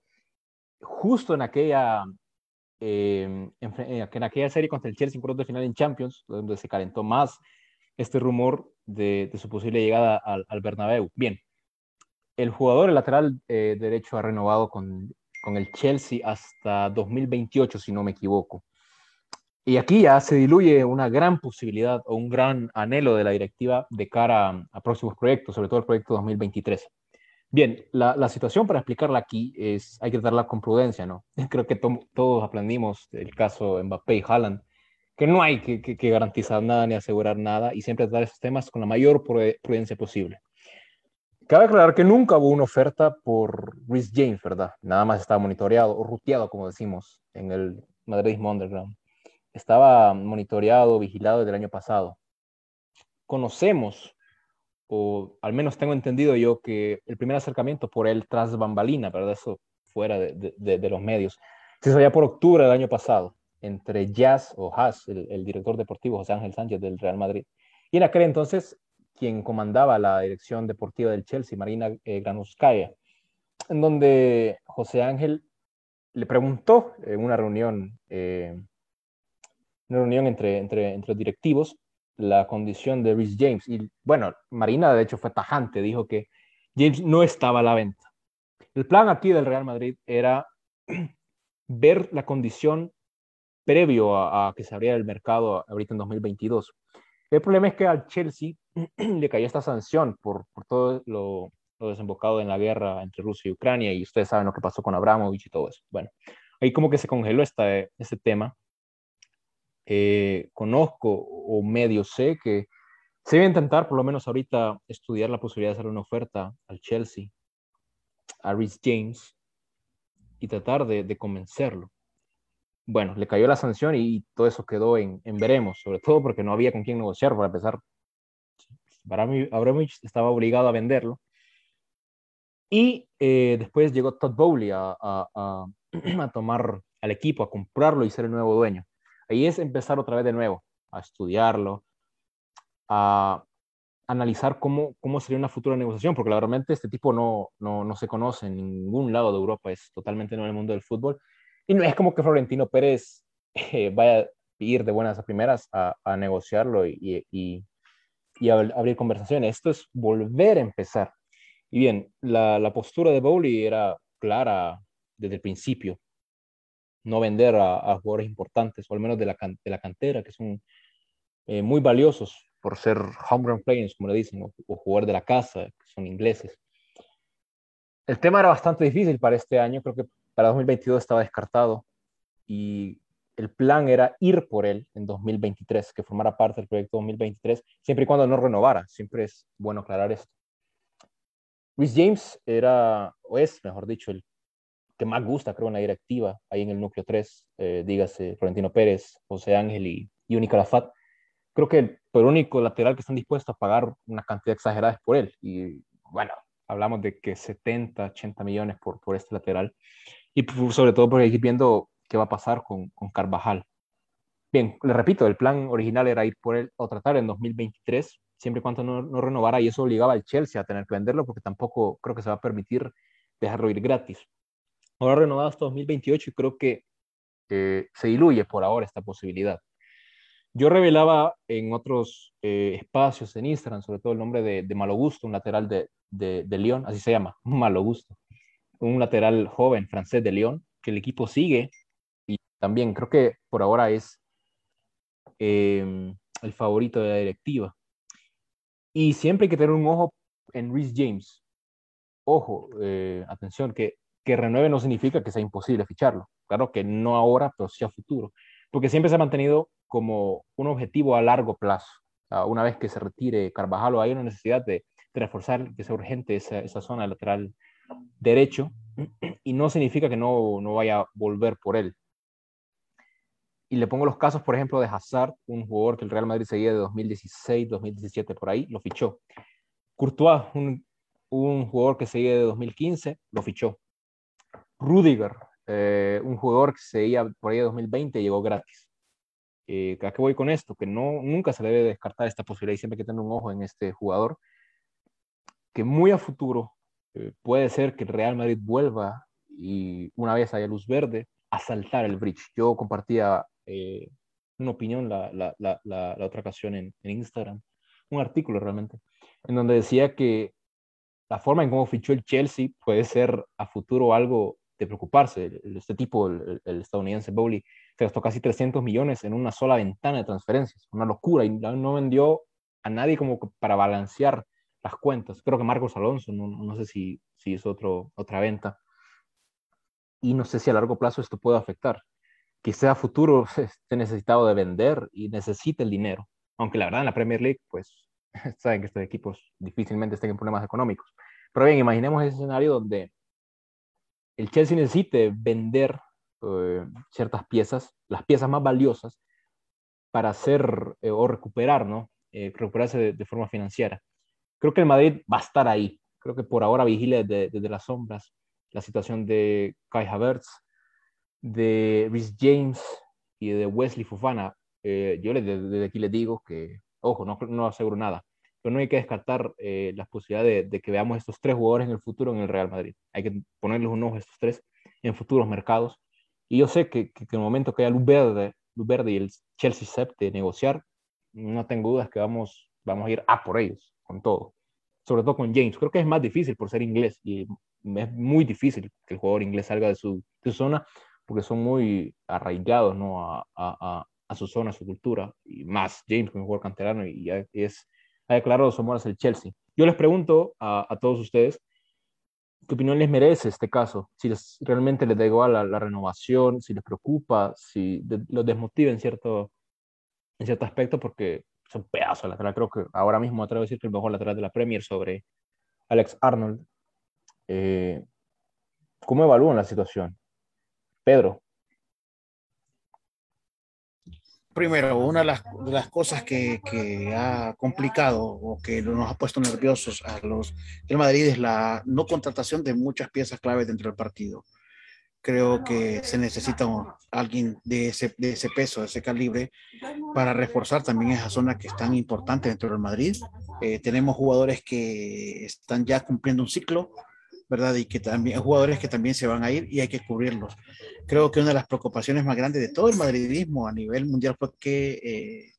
justo en aquella, em, en, aquella serie contra el Chelsea por de final en Champions, donde se calentó más este rumor de, su posible llegada al, al Bernabéu. Bien, el jugador, el lateral eh, derecho, ha renovado con, con, el Chelsea hasta 2028, si no me equivoco. Y aquí ya se diluye una gran posibilidad o un gran anhelo de la directiva de cara a, próximos proyectos, sobre todo el proyecto 2023. Bien, la, la, situación para explicarla aquí es, hay que tratarla con prudencia, ¿no? Creo que todos aprendimos el caso Mbappé y Haaland, que no hay que, garantizar nada ni asegurar nada y siempre tratar esos temas con la mayor prudencia posible. Cabe aclarar que nunca hubo una oferta por Rhys James, ¿verdad? Nada más estaba monitoreado o ruteado, como decimos, en el Madrid Underground. Estaba monitoreado, vigilado desde el año pasado. Conocemos, o al menos tengo entendido yo, que el primer acercamiento por él tras bambalina, ¿verdad? Eso fuera de, de, los medios, se hizo ya por octubre del año pasado, entre Jazz o Haas, el, el director deportivo José Ángel Sánchez del Real Madrid. Y en aquel entonces quien comandaba la dirección deportiva del Chelsea, Marina eh, Granuskaya, en donde José Ángel le preguntó en una reunión, eh, una reunión entre, entre, entre directivos, la condición de Rhys James. Y bueno, Marina de hecho fue tajante, dijo que James no estaba a la venta. El plan aquí del Real Madrid era ver la condición previo a, a que se abriera el mercado ahorita en 2022. El problema es que al Chelsea le cayó esta sanción por, por todo lo, lo, desembocado en la guerra entre Rusia y Ucrania y ustedes saben lo que pasó con Abramovich y todo eso. Bueno, ahí como que se congeló esta, este tema. Eh, conozco o medio sé que se debe intentar, por lo menos ahorita, estudiar la posibilidad de hacer una oferta al Chelsea, a Rhys James, y tratar de, convencerlo. Bueno, le cayó la sanción y todo eso quedó en, veremos, sobre todo porque no había con quién negociar para empezar. Abramovich estaba obligado a venderlo. Y eh, después llegó Todd Bowley a, a, a tomar al equipo, a comprarlo y ser el nuevo dueño. Ahí es empezar otra vez de nuevo, a estudiarlo, a analizar cómo, cómo sería una futura negociación, porque realmente este tipo no, no, no, se conoce en ningún lado de Europa, es totalmente nuevo en el mundo del fútbol. Y no es como que Florentino Pérez eh, vaya a ir de buenas a primeras a, a negociarlo y, y, y, abrir conversaciones. Esto es volver a empezar. Y bien, la, la postura de Bowley era clara desde el principio. No vender a, a jugadores importantes, o al menos de la, de la cantera, que son eh, muy valiosos por ser homegrown players, como le dicen, o, o, jugador de la casa, que son ingleses. El tema era bastante difícil para este año, creo que para 2022 estaba descartado y el plan era ir por él en 2023, que formara parte del proyecto 2023, siempre y cuando no renovara, siempre es bueno aclarar esto. Luis James era, o es, mejor dicho, el que más gusta, creo, en la directiva, ahí en el núcleo 3, eh, dígase Florentino Pérez, José Ángel y, y Unicalafat creo que el, el único lateral que están dispuestos a pagar una cantidad exagerada es por él. Y bueno, hablamos de que 70, 80 millones por, por este lateral. Y sobre todo porque hay que ir viendo qué va a pasar con, con Carvajal. Bien, le repito, el plan original era ir por él o tratar en 2023, siempre y cuando no, no renovara, y eso obligaba al Chelsea a tener que venderlo, porque tampoco creo que se va a permitir dejarlo ir gratis. Ahora renovado hasta 2028 y creo que eh, se diluye por ahora esta posibilidad. Yo revelaba en otros eh, espacios en Instagram, sobre todo el nombre de, de Malo Gusto, un lateral de, de, de Lyon, así se llama, Malo Gusto, un lateral joven francés de Lyon, que el equipo sigue y también creo que por ahora es eh, el favorito de la directiva. Y siempre hay que tener un ojo en Rhys James. Ojo, eh, atención, que, que renueve no significa que sea imposible ficharlo. Claro que no ahora, pero sí a futuro. Porque siempre se ha mantenido como un objetivo a largo plazo. Una vez que se retire Carvajal, hay una necesidad de, reforzar que sea urgente esa, esa, zona lateral derecho y no significa que no, no vaya a volver por él. Y le pongo los casos, por ejemplo, de Hazard, un jugador que el Real Madrid seguía de 2016, 2017, por ahí, lo fichó. Courtois, un, un jugador que seguía de 2015, lo fichó. Rudiger, eh, un jugador que seguía por ahí de 2020, llegó gratis. Eh, ¿A qué voy con esto? Que no, nunca se debe descartar esta posibilidad y siempre hay que tener un ojo en este jugador, que muy a futuro eh, puede ser que el Real Madrid vuelva y una vez haya luz verde, a saltar el bridge. Yo compartía eh, una opinión la, otra ocasión en, en Instagram, un artículo realmente, en donde decía que la forma en cómo fichó el Chelsea puede ser a futuro algo de preocuparse. Este tipo, el, el estadounidense Bowley, se gastó casi 300 millones en una sola ventana de transferencias, una locura, y no vendió a nadie como para balancear las cuentas. Creo que Marcos Alonso, no, no sé si, si hizo otro, otra venta. Y no sé si a largo plazo esto puede afectar. Quizá a futuro esté necesitado de vender y necesite el dinero. Aunque la verdad en la Premier League, pues saben que estos equipos difícilmente estén en problemas económicos. Pero bien, imaginemos ese escenario donde el Chelsea necesite vender eh, ciertas piezas, las piezas más valiosas, para hacer eh, o recuperar, ¿no? Eh, recuperarse de, de, forma financiera. Creo que el Madrid va a estar ahí. Creo que por ahora vigile desde, desde las sombras la situación de Kai Havertz, de Rhys James y de Wesley Fofana. yo desde, desde, aquí les digo que, ojo, no, no aseguro nada, pero no hay que descartar eh, las posibilidades de, de, que veamos estos tres jugadores en el futuro en el Real Madrid. Hay que ponerles un ojo a estos tres en futuros mercados y yo sé que, que, que, en el momento que haya luz verde, luz verde y el Chelsea acepte negociar, no tengo dudas que vamos, vamos a ir a por ellos, con todo. Sobre todo con James. Creo que es más difícil por ser inglés y es muy difícil que el jugador inglés salga de su, de su zona porque son muy arraigados ¿no? a, a, a, su zona, a su cultura. Y más James, que es un jugador canterano y ya es, ha declarado su amor hacia el Chelsea. Yo les pregunto a, a todos ustedes, ¿Qué opinión les merece este caso? Si les, realmente les da igual la, la renovación, si les preocupa, si de, los desmotiva en cierto, en cierto aspecto, porque es un pedazo de lateral. Creo que ahora mismo atrevo a decir que el mejor lateral de la Premier sobre Alex Arnold. Eh, ¿Cómo evalúan la situación? Pedro. Primero, una de las, cosas que, ha complicado o que nos ha puesto nerviosos a los del Madrid es la no contratación de muchas piezas clave dentro del partido. Creo que se necesita alguien de ese, de ese peso, de ese calibre, para reforzar también esa zona que es tan importante dentro del Madrid. Eh, tenemos jugadores que están ya cumpliendo un ciclo, ¿verdad? Y que también, jugadores que también se van a ir y hay que cubrirlos. Creo que una de las preocupaciones más grandes de todo el madridismo a nivel mundial fue que eh,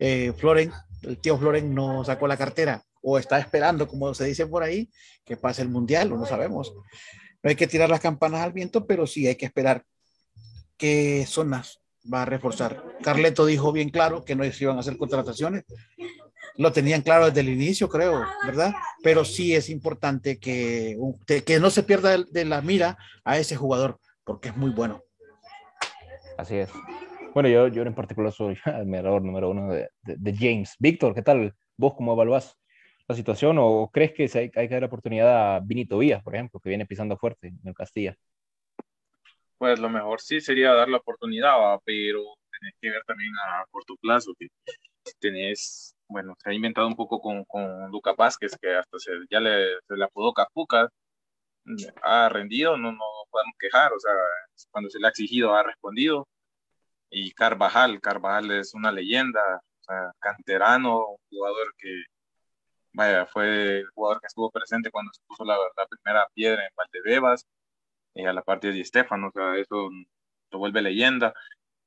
eh, Floren, el tío Floren no sacó la cartera o está esperando, como se dice por ahí, que pase el mundial, no lo sabemos. No hay que tirar las campanas al viento, pero sí hay que esperar qué zonas va a reforzar. Carleto dijo bien claro que no se iban a hacer contrataciones lo tenían claro desde el inicio, creo, ¿verdad? Pero sí es importante que, que no se pierda de, la mira a ese jugador, porque es muy bueno. Así es. Bueno, yo, yo en particular soy el admirador número uno de, James. Víctor, ¿qué tal? ¿Vos cómo evaluás la situación o crees que hay, hay que dar oportunidad a Vinito Vías, por ejemplo, que viene pisando fuerte en el Castilla? Pues lo mejor sí sería dar la oportunidad, pero tenés que ver también a corto plazo, que tenés bueno, se ha inventado un poco con, con Lucas Vázquez, que hasta se, ya le, se le apodó Capuca, ha rendido, no, no podemos quejar, o sea, cuando se le ha exigido ha respondido. Y Carvajal, Carvajal es una leyenda, o sea, canterano, un jugador que, vaya, fue el jugador que estuvo presente cuando se puso la, la primera piedra en Valdebebas, y a la parte de Di Stefano, o sea, eso lo vuelve leyenda.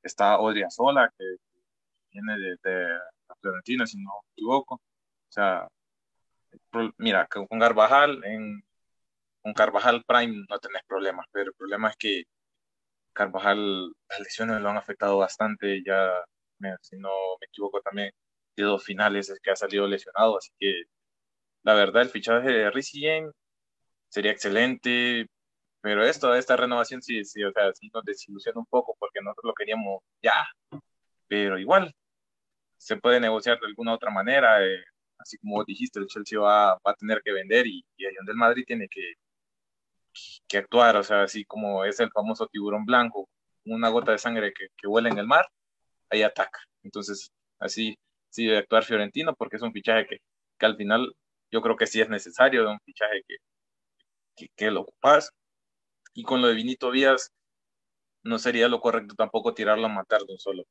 Está Sola, que viene de, de Fiorentina, si no me equivoco. O sea, mira, con Carvajal, en, con Carvajal Prime no tenés problemas, pero el problema es que Carvajal, las lesiones lo han afectado bastante, ya, si no me equivoco también, de dos finales es que ha salido lesionado, así que la verdad el fichaje de Rizzi sería excelente, pero esto, esta renovación sí, sí, o sea, sí nos desilusiona un poco porque nosotros lo queríamos ya, pero igual, se puede negociar de alguna otra manera. Eh, así como dijiste, el Chelsea va, va, a tener que vender y, y el del Madrid tiene que, que actuar, o sea, así como es el famoso tiburón blanco, una gota de sangre que, que vuela en el mar, ahí ataca. Entonces, así sí debe actuar Fiorentino porque es un fichaje que, que al final yo creo que sí es necesario, un fichaje que, que, que lo ocupas. Y con lo de Vinito Díaz, no sería lo correcto tampoco tirarlo a matar de un solo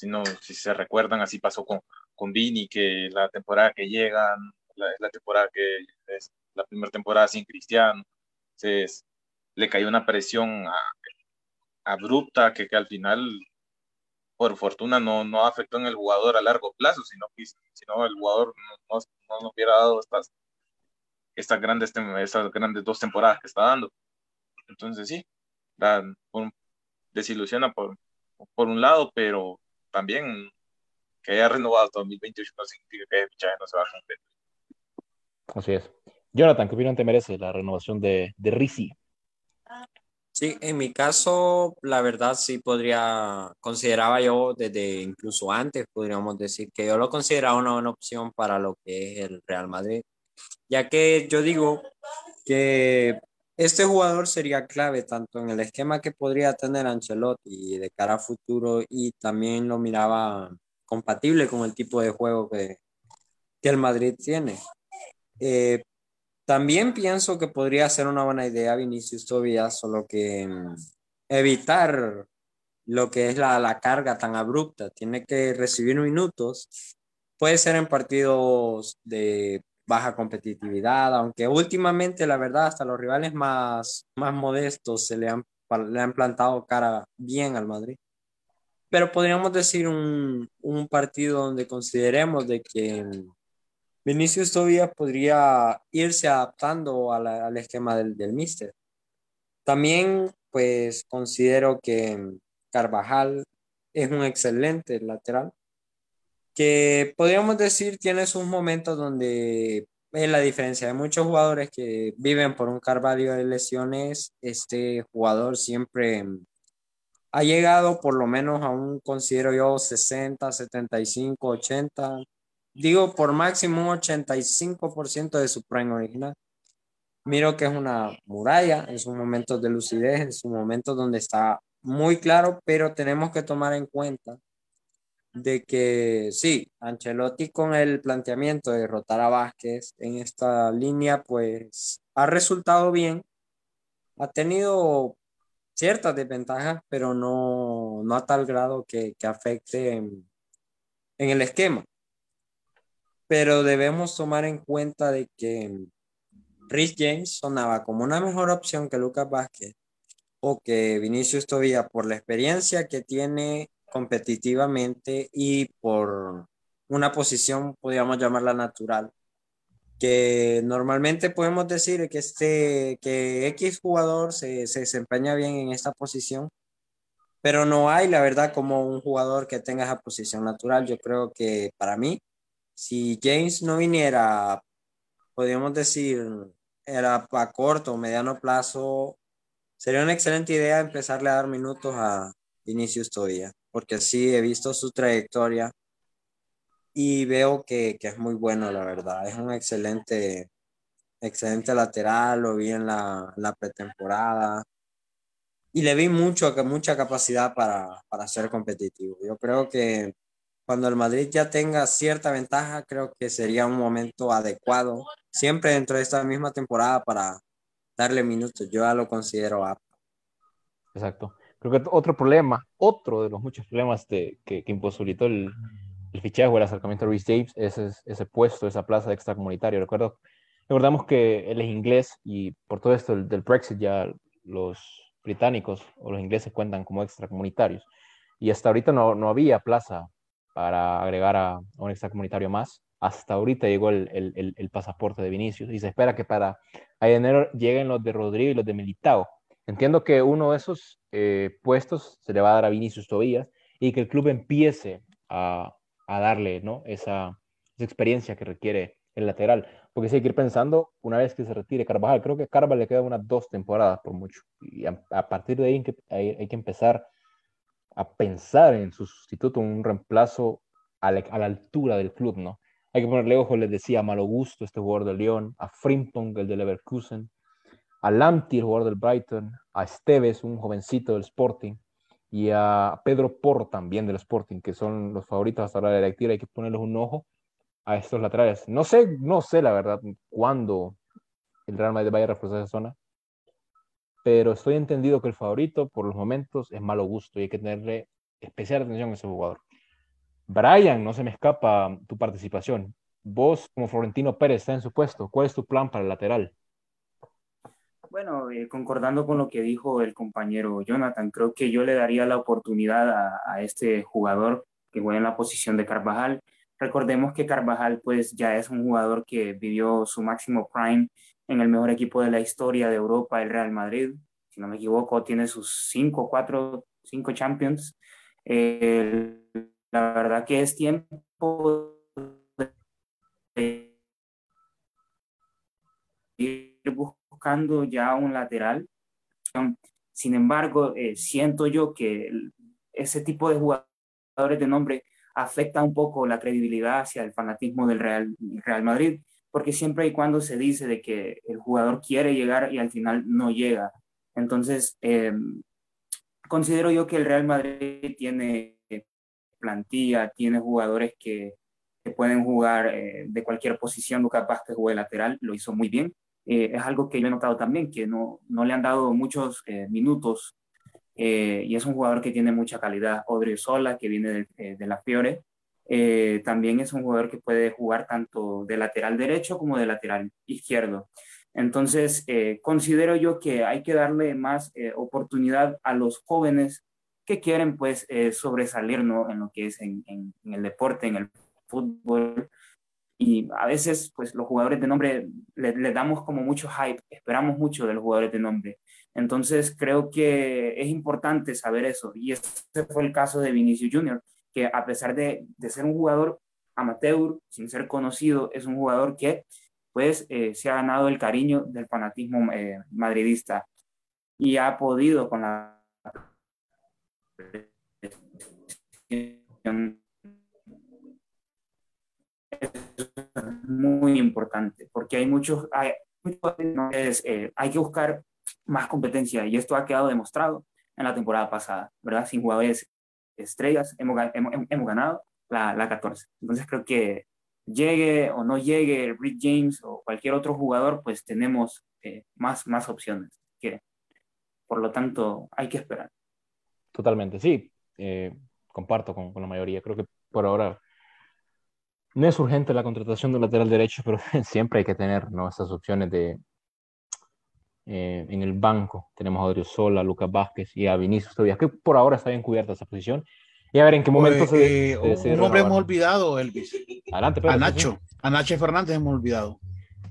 sino si se recuerdan, así pasó con, con Vini, que la temporada que llegan, la, la temporada que es la primera temporada sin Cristiano, entonces le cayó una presión abrupta que, que, al final, por fortuna, no, no afectó en el jugador a largo plazo, sino que sino el jugador no, no, no hubiera dado estas, estas, grandes, estas grandes dos temporadas que está dando. Entonces sí, da, desilusiona por, por un lado, pero también que haya renovado hasta 2028 no significa que el fichaje no se va a cumplir. Así es. Jonathan, ¿qué opinión te merece la renovación de, de Rizzi? Sí, en mi caso, la verdad sí podría, consideraba yo desde incluso antes, podríamos decir que yo lo consideraba una buena opción para lo que es el Real Madrid, ya que yo digo que este jugador sería clave tanto en el esquema que podría tener Ancelotti de cara a futuro y también lo miraba compatible con el tipo de juego que, que el Madrid tiene. Eh, también pienso que podría ser una buena idea Vinicius Tobias, solo que mm, evitar lo que es la, la, carga tan abrupta. Tiene que recibir minutos. Puede ser en partidos de baja competitividad, aunque últimamente la verdad hasta los rivales más, más modestos se le han, le han plantado cara bien al Madrid. Pero podríamos decir un, un partido donde consideremos de que Vinicius todavía podría irse adaptando al esquema del, Mister. También pues considero que Carvajal es un excelente lateral que podríamos decir tiene sus momentos donde es la diferencia de muchos jugadores que viven por un carvalho de lesiones, este jugador siempre ha llegado por lo menos a un, considero yo, 60, 75, 80, digo por máximo un 85% de su prime original. Miro que es una muralla en sus momentos de lucidez, en sus momentos donde está muy claro, pero tenemos que tomar en cuenta de que sí, Ancelotti con el planteamiento de derrotar a Vázquez en esta línea, pues ha resultado bien. Ha tenido ciertas desventajas, pero no, no a tal grado que, que afecte en, en, el esquema. Pero debemos tomar en cuenta de que Rhys James sonaba como una mejor opción que Lucas Vázquez o que Vinicius todavía por la experiencia que tiene competitivamente y por una posición, podríamos llamarla natural, que normalmente podemos decir que, este, que X jugador se, se desempeña bien en esta posición, pero no hay, la verdad, como un jugador que tenga esa posición natural. Yo creo que para mí, si James no viniera, podríamos decir, era a corto o mediano plazo, sería una excelente idea empezarle a dar minutos a Vinicius todavía porque sí he visto su trayectoria y veo que, que, es muy bueno, la verdad. Es un excelente, excelente lateral, lo vi en la, la pretemporada y le vi mucho, mucha capacidad para, para ser competitivo. Yo creo que cuando el Madrid ya tenga cierta ventaja, creo que sería un momento adecuado, siempre dentro de esta misma temporada, para darle minutos. Yo ya lo considero apto. Exacto. Creo que otro problema, otro de los muchos problemas de, que, que, imposibilitó el, el, fichaje o el acercamiento de Rhys James es ese, ese, puesto, esa plaza de extracomunitario. Recuerdo, recordamos que él es inglés y por todo esto del, del Brexit ya los británicos o los ingleses cuentan como extracomunitarios. Y hasta ahorita no, no había plaza para agregar a, un extracomunitario más. Hasta ahorita llegó el, el, el, pasaporte de Vinicius y se espera que para enero lleguen los de Rodrigo y los de Militao Entiendo que uno de esos eh, puestos se le va a dar a Vinicius Tobías y que el club empiece a, a darle ¿no? esa, esa, experiencia que requiere el lateral. Porque si hay que ir pensando, una vez que se retire Carvajal, creo que a Carvajal le quedan unas dos temporadas por mucho. Y a, a partir de ahí hay, hay que, empezar a pensar en su sustituto, un reemplazo a la, altura del club, ¿no? Hay que ponerle ojo, les decía, a Malo Gusto, este jugador de León, a Frimpong, el de Leverkusen, a Lamti, el jugador del Brighton, a Esteves, un jovencito del Sporting, y a Pedro Porro también del Sporting, que son los favoritos hasta ahora de la directiva. Hay que ponerles un ojo a estos laterales. No sé, no sé la verdad cuándo el Real Madrid vaya a reforzar esa zona, pero estoy entendido que el favorito por los momentos es malo gusto y hay que tenerle especial atención a ese jugador. Brian, no se me escapa tu participación. Vos, como Florentino Pérez, está en su puesto. ¿Cuál es tu plan para el lateral? Bueno, eh, concordando con lo que dijo el compañero Jonathan, creo que yo le daría la oportunidad a, a, este jugador que juega en la posición de Carvajal. Recordemos que Carvajal pues ya es un jugador que vivió su máximo prime en el mejor equipo de la historia de Europa, el Real Madrid. Si no me equivoco, tiene sus cinco, cuatro, cinco Champions. Eh, la verdad que es tiempo de ir buscando ya un lateral. Sin embargo, eh, siento yo que ese tipo de jugadores de nombre afecta un poco la credibilidad hacia el fanatismo del Real, Real Madrid, porque siempre y cuando se dice de que el jugador quiere llegar y al final no llega. Entonces, eh, considero yo que el Real Madrid tiene plantilla, tiene jugadores que, pueden jugar eh, de cualquier posición, Lucas Vázquez juega lateral, lo hizo muy bien, eh, es algo que yo he notado también, que no, no le han dado muchos eh, minutos y es un jugador que tiene mucha calidad. Odrio Sola, que viene de, de la Fiore, eh, también es un jugador que puede jugar tanto de lateral derecho como de lateral izquierdo. Entonces, considero yo que hay que darle más oportunidad a los jóvenes que quieren pues sobresalir ¿no? en lo que es en, el deporte, en el fútbol, y a veces, pues los jugadores de nombre le, le, damos como mucho hype, esperamos mucho de los jugadores de nombre. Entonces, creo que es importante saber eso. Y ese fue el caso de Vinicius Junior, que a pesar de, de ser un jugador amateur, sin ser conocido, es un jugador que, pues, eh, se ha ganado el cariño del fanatismo eh, madridista y ha podido con la muy importante porque hay muchos, hay, eh, hay que buscar más competencia y esto ha quedado demostrado en la temporada pasada, ¿verdad? Sin jugadores estrellas hemos, hemos, hemos ganado la, la 14. Entonces creo que llegue o no llegue Rick James o cualquier otro jugador, pues tenemos eh, más, más opciones. Que, por lo tanto, hay que esperar. Totalmente, sí. Eh, comparto con, con, la mayoría. Creo que por ahora no es urgente la contratación del lateral derecho, pero siempre hay que tener ¿no? esas opciones de... Eh, en el banco tenemos a Odriozola, a Lucas Vázquez y a Vinicius Tobias, que por ahora está bien cubierta esa posición y a ver en qué momento pues, se, eh, se, Un hombre hemos olvidado, Elvis. Adelante, Pedro, A Nacho. Sí. A Nacho Fernández hemos olvidado.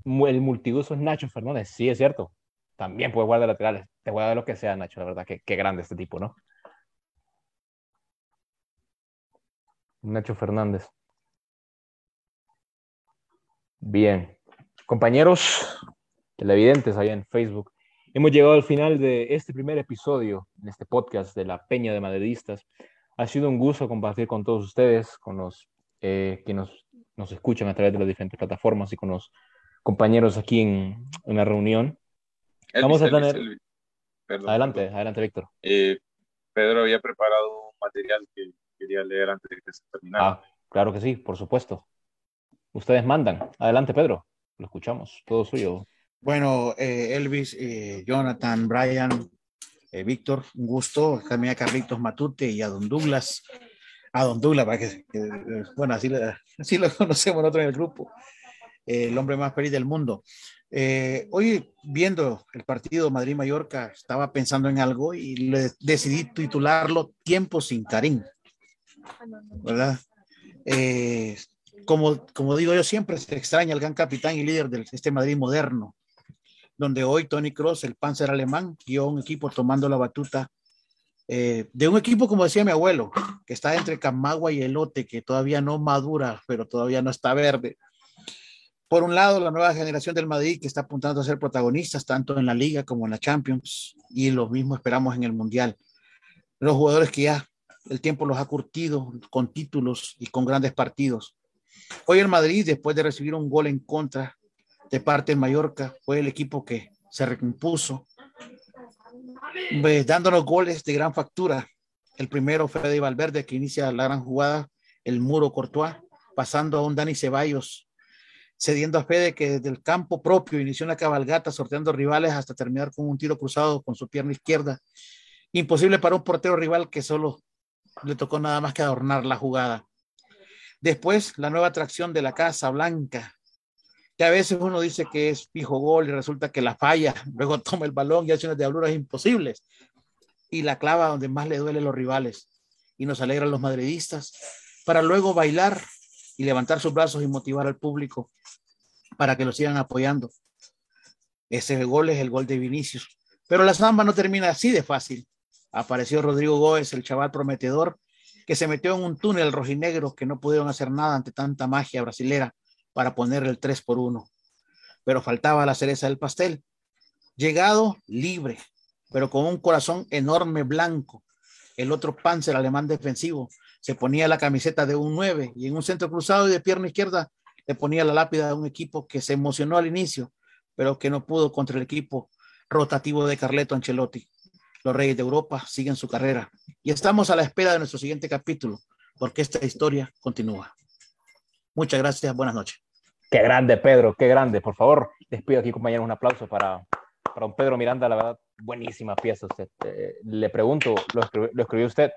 El multiuso es Nacho Fernández, sí, es cierto. También puede jugar de laterales. Te voy a dar lo que sea, Nacho, la verdad. Qué, qué grande este tipo, ¿no? Nacho Fernández. Bien. Compañeros televidentes allá en Facebook, hemos llegado al final de este primer episodio en este podcast de la Peña de Madridistas. Ha sido un gusto compartir con todos ustedes, con los eh, que nos, nos, escuchan a través de las diferentes plataformas y con los compañeros aquí en, en la reunión. Elvis, Vamos a Elvis, tener... Elvis. Perdón, adelante, perdón. adelante, Víctor. Eh, Pedro había preparado un material que quería leer antes de que se terminara. Ah, claro que sí, por supuesto. Ustedes mandan. Adelante, Pedro. Lo escuchamos. Todo suyo. Bueno, eh, Elvis, eh, Jonathan, Brian, eh, Víctor, un gusto. También a Carlitos Matute y a Don Douglas. A Don Douglas, bueno, así, lo conocemos nosotros en el grupo. El hombre más feliz del mundo. Hoy, viendo el partido Madrid-Mallorca, estaba pensando en algo y le decidí titularlo Tiempo sin Karim. ¿Verdad? Como, como digo yo, siempre se extraña el gran capitán y líder de este Madrid moderno, donde hoy Tony Cross, el panzer alemán, guió un equipo tomando la batuta eh, de un equipo, como decía mi abuelo, que está entre Camagua y Elote, que todavía no madura, pero todavía no está verde. Por un lado, la nueva generación del Madrid que está apuntando a ser protagonistas tanto en la Liga como en la Champions, y lo mismo esperamos en el Mundial. Los jugadores que ya el tiempo los ha curtido con títulos y con grandes partidos. Hoy el Madrid, después de recibir un gol en contra de parte de Mallorca, fue el equipo que se recompuso, dándonos goles de gran factura. El primero fue de Valverde, que inicia la gran jugada, el muro Courtois, pasando a un Dani Ceballos, cediendo a Fede, que desde el campo propio inició una cabalgata, sorteando rivales hasta terminar con un tiro cruzado con su pierna izquierda. Imposible para un portero rival que solo le tocó nada más que adornar la jugada. Después, la nueva atracción de la Casa Blanca, que a veces uno dice que es fijo gol y resulta que la falla, luego toma el balón y hace unas diabluras imposibles y la clava donde más le duele los rivales y nos alegran los madridistas para luego bailar y levantar sus brazos y motivar al público para que lo sigan apoyando. Ese gol es el gol de Vinicius. Pero la samba no termina así de fácil. Apareció Rodrigo Góez, el chaval prometedor, que se metió en un túnel rojinegro que no pudieron hacer nada ante tanta magia brasilera para poner el 3 por 1. Pero faltaba la cereza del pastel. Llegado libre, pero con un corazón enorme blanco. El otro panzer alemán defensivo se ponía la camiseta de un 9 y en un centro cruzado y de pierna izquierda le ponía la lápida de un equipo que se emocionó al inicio, pero que no pudo contra el equipo rotativo de Carleto Ancelotti. Los Reyes de Europa siguen su carrera y estamos a la espera de nuestro siguiente capítulo, porque esta historia continúa. Muchas gracias, buenas noches. Qué grande, Pedro, qué grande. Por favor, les pido aquí, compañeros, un aplauso para, para don Pedro Miranda, la verdad, buenísima pieza. Usted. Eh, le pregunto, ¿lo escribió, ¿lo escribió usted?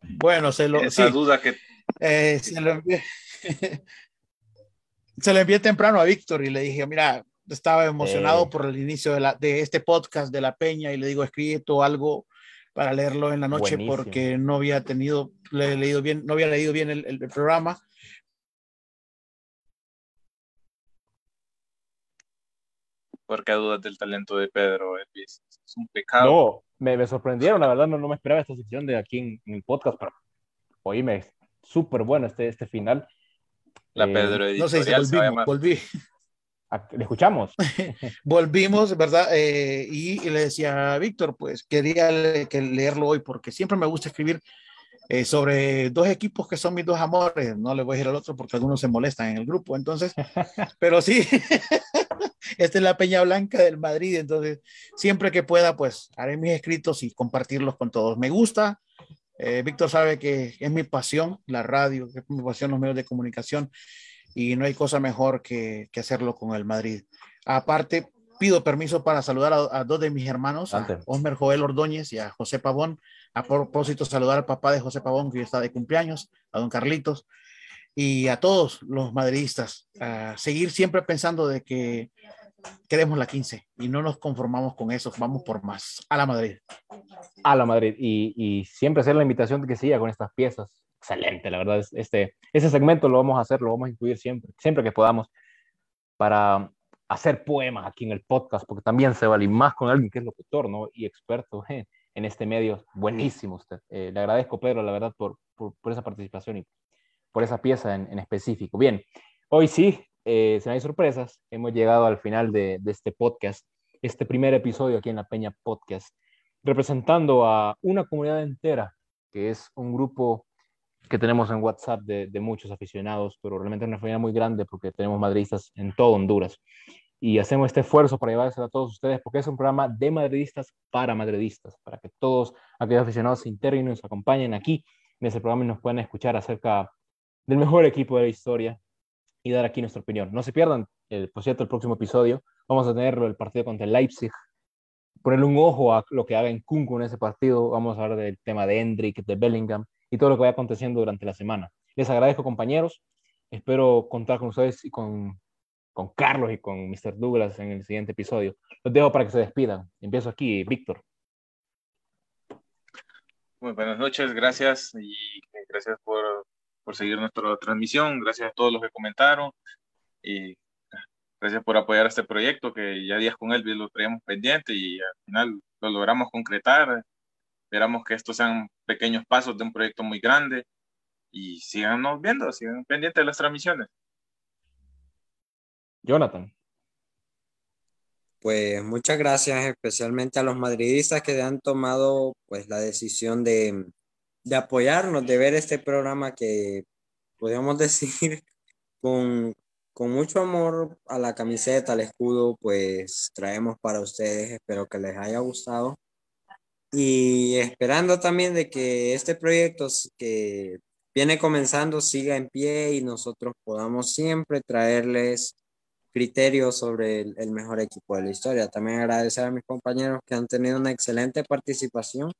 Bueno, se lo. Esa sí, duda que. eh, se, lo envié, se lo envié temprano a Víctor y le dije, mira, estaba emocionado Eh. por el inicio de, la, de este podcast de La Peña y le digo, escrito algo para leerlo en la noche Buenísimo. porque no había tenido, le he leído bien, no había leído bien el, el- el programa. Porque dudas del talento de Pedro, Elvis. Es un pecado. No, me, me sorprendieron, la verdad, no, no me esperaba esta sección de aquí en, en el podcast, pero oíme, súper bueno este, este final. La Eh, Pedro No sé si llamar. volví. Le escuchamos. Volvimos, ¿verdad? Eh, y, le decía a Víctor, pues quería leerlo hoy porque siempre me gusta escribir eh, sobre dos equipos que son mis dos amores. No le voy a decir al otro porque algunos se molestan en el grupo. Entonces, pero sí, esta es la Peña Blanca del Madrid. Entonces, siempre que pueda, pues haré mis escritos y compartirlos con todos. Me gusta. Eh, Víctor sabe que es mi pasión, la radio, es mi pasión los medios de comunicación y no hay cosa mejor que, que hacerlo con el Madrid. Aparte, pido permiso para saludar a, dos de mis hermanos, a Osmer Joel Ordóñez y a José Pavón. A propósito, saludar al papá de José Pavón, que está de cumpleaños, a don Carlitos, y a todos los madridistas. A seguir siempre pensando de que queremos la 15 y no nos conformamos con eso, vamos por más. A la Madrid. A la Madrid. Y, y siempre hacer la invitación de que siga con estas piezas excelente, la verdad. Este, ese segmento lo vamos a hacer, lo vamos a incluir siempre, siempre que podamos, para hacer poemas aquí en el podcast, porque también se vale más con alguien que es locutor ¿no? y experto en este medio. Buenísimo usted. Eh, le agradezco, Pedro, la verdad, por, por, por, esa participación y por esa pieza en, en específico. Bien, hoy sí, eh, se me hay sorpresas. Hemos llegado al final de, de este podcast, este primer episodio aquí en la Peña Podcast, representando a una comunidad entera, que es un grupo que tenemos en WhatsApp de, de, muchos aficionados, pero realmente es una familia muy grande porque tenemos madridistas en todo Honduras. Y hacemos este esfuerzo para llevárselo a todos ustedes porque es un programa de madridistas para madridistas, para que todos aquellos aficionados se integren y nos acompañen aquí en ese programa y nos puedan escuchar acerca del mejor equipo de la historia y dar aquí nuestra opinión. No se pierdan, el, por cierto, el próximo episodio. Vamos a tenerlo el partido contra el Leipzig. Ponerle un ojo a lo que haga en Kunku en ese partido. Vamos a hablar del tema de Hendrik, de Bellingham y todo lo que vaya aconteciendo durante la semana. Les agradezco, compañeros. Espero contar con ustedes y con, con Carlos y con Mr. Douglas en el siguiente episodio. Los dejo para que se despidan. Empiezo aquí, Víctor. Muy buenas noches, gracias y gracias por, por seguir nuestra transmisión, gracias a todos los que comentaron y gracias por apoyar este proyecto que ya días con él lo traíamos pendiente y al final lo logramos concretar Esperamos que estos sean pequeños pasos de un proyecto muy grande y síganos viendo, sigan pendientes de las transmisiones. Jonathan. Pues muchas gracias especialmente a los madridistas que han tomado pues la decisión de, de apoyarnos, de ver este programa que podríamos decir con, con mucho amor a la camiseta, al escudo, pues traemos para ustedes. Espero que les haya gustado y esperando también de que este proyecto que viene comenzando siga en pie y nosotros podamos siempre traerles criterios sobre el, mejor equipo de la historia. También agradecer a mis compañeros que han tenido una excelente participación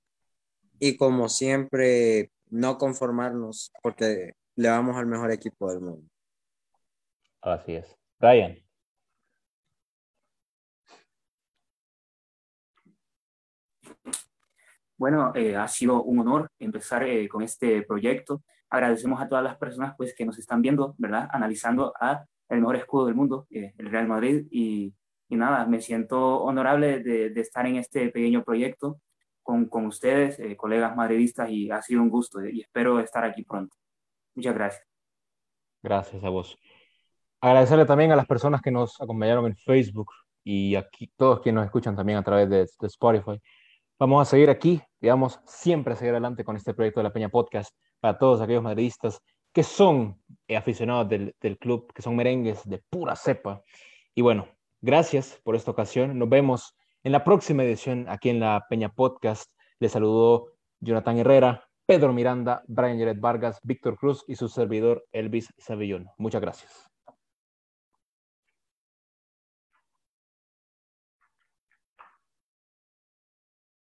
y como siempre no conformarnos porque le vamos al mejor equipo del mundo. Así es. Brian. Bueno, eh, ha sido un honor empezar eh, con este proyecto. Agradecemos a todas las personas pues, que nos están viendo, ¿verdad? Analizando a el mejor escudo del mundo, eh, el Real Madrid. Y, y, nada, me siento honorable de, de, estar en este pequeño proyecto con, con ustedes, colegas madridistas, y ha sido un gusto y espero estar aquí pronto. Muchas gracias. Gracias a vos. Agradecerle también a las personas que nos acompañaron en Facebook y aquí todos quienes nos escuchan también a través de, de Spotify. Vamos a seguir aquí y vamos siempre a seguir adelante con este proyecto de la Peña Podcast para todos aquellos madridistas que son aficionados del, club, que son merengues de pura cepa. Y bueno, gracias por esta ocasión. Nos vemos en la próxima edición aquí en la Peña Podcast. Les saludó Jonathan Herrera, Pedro Miranda, Brian Jared Vargas, Víctor Cruz y su servidor Elvis Savillón. Muchas gracias.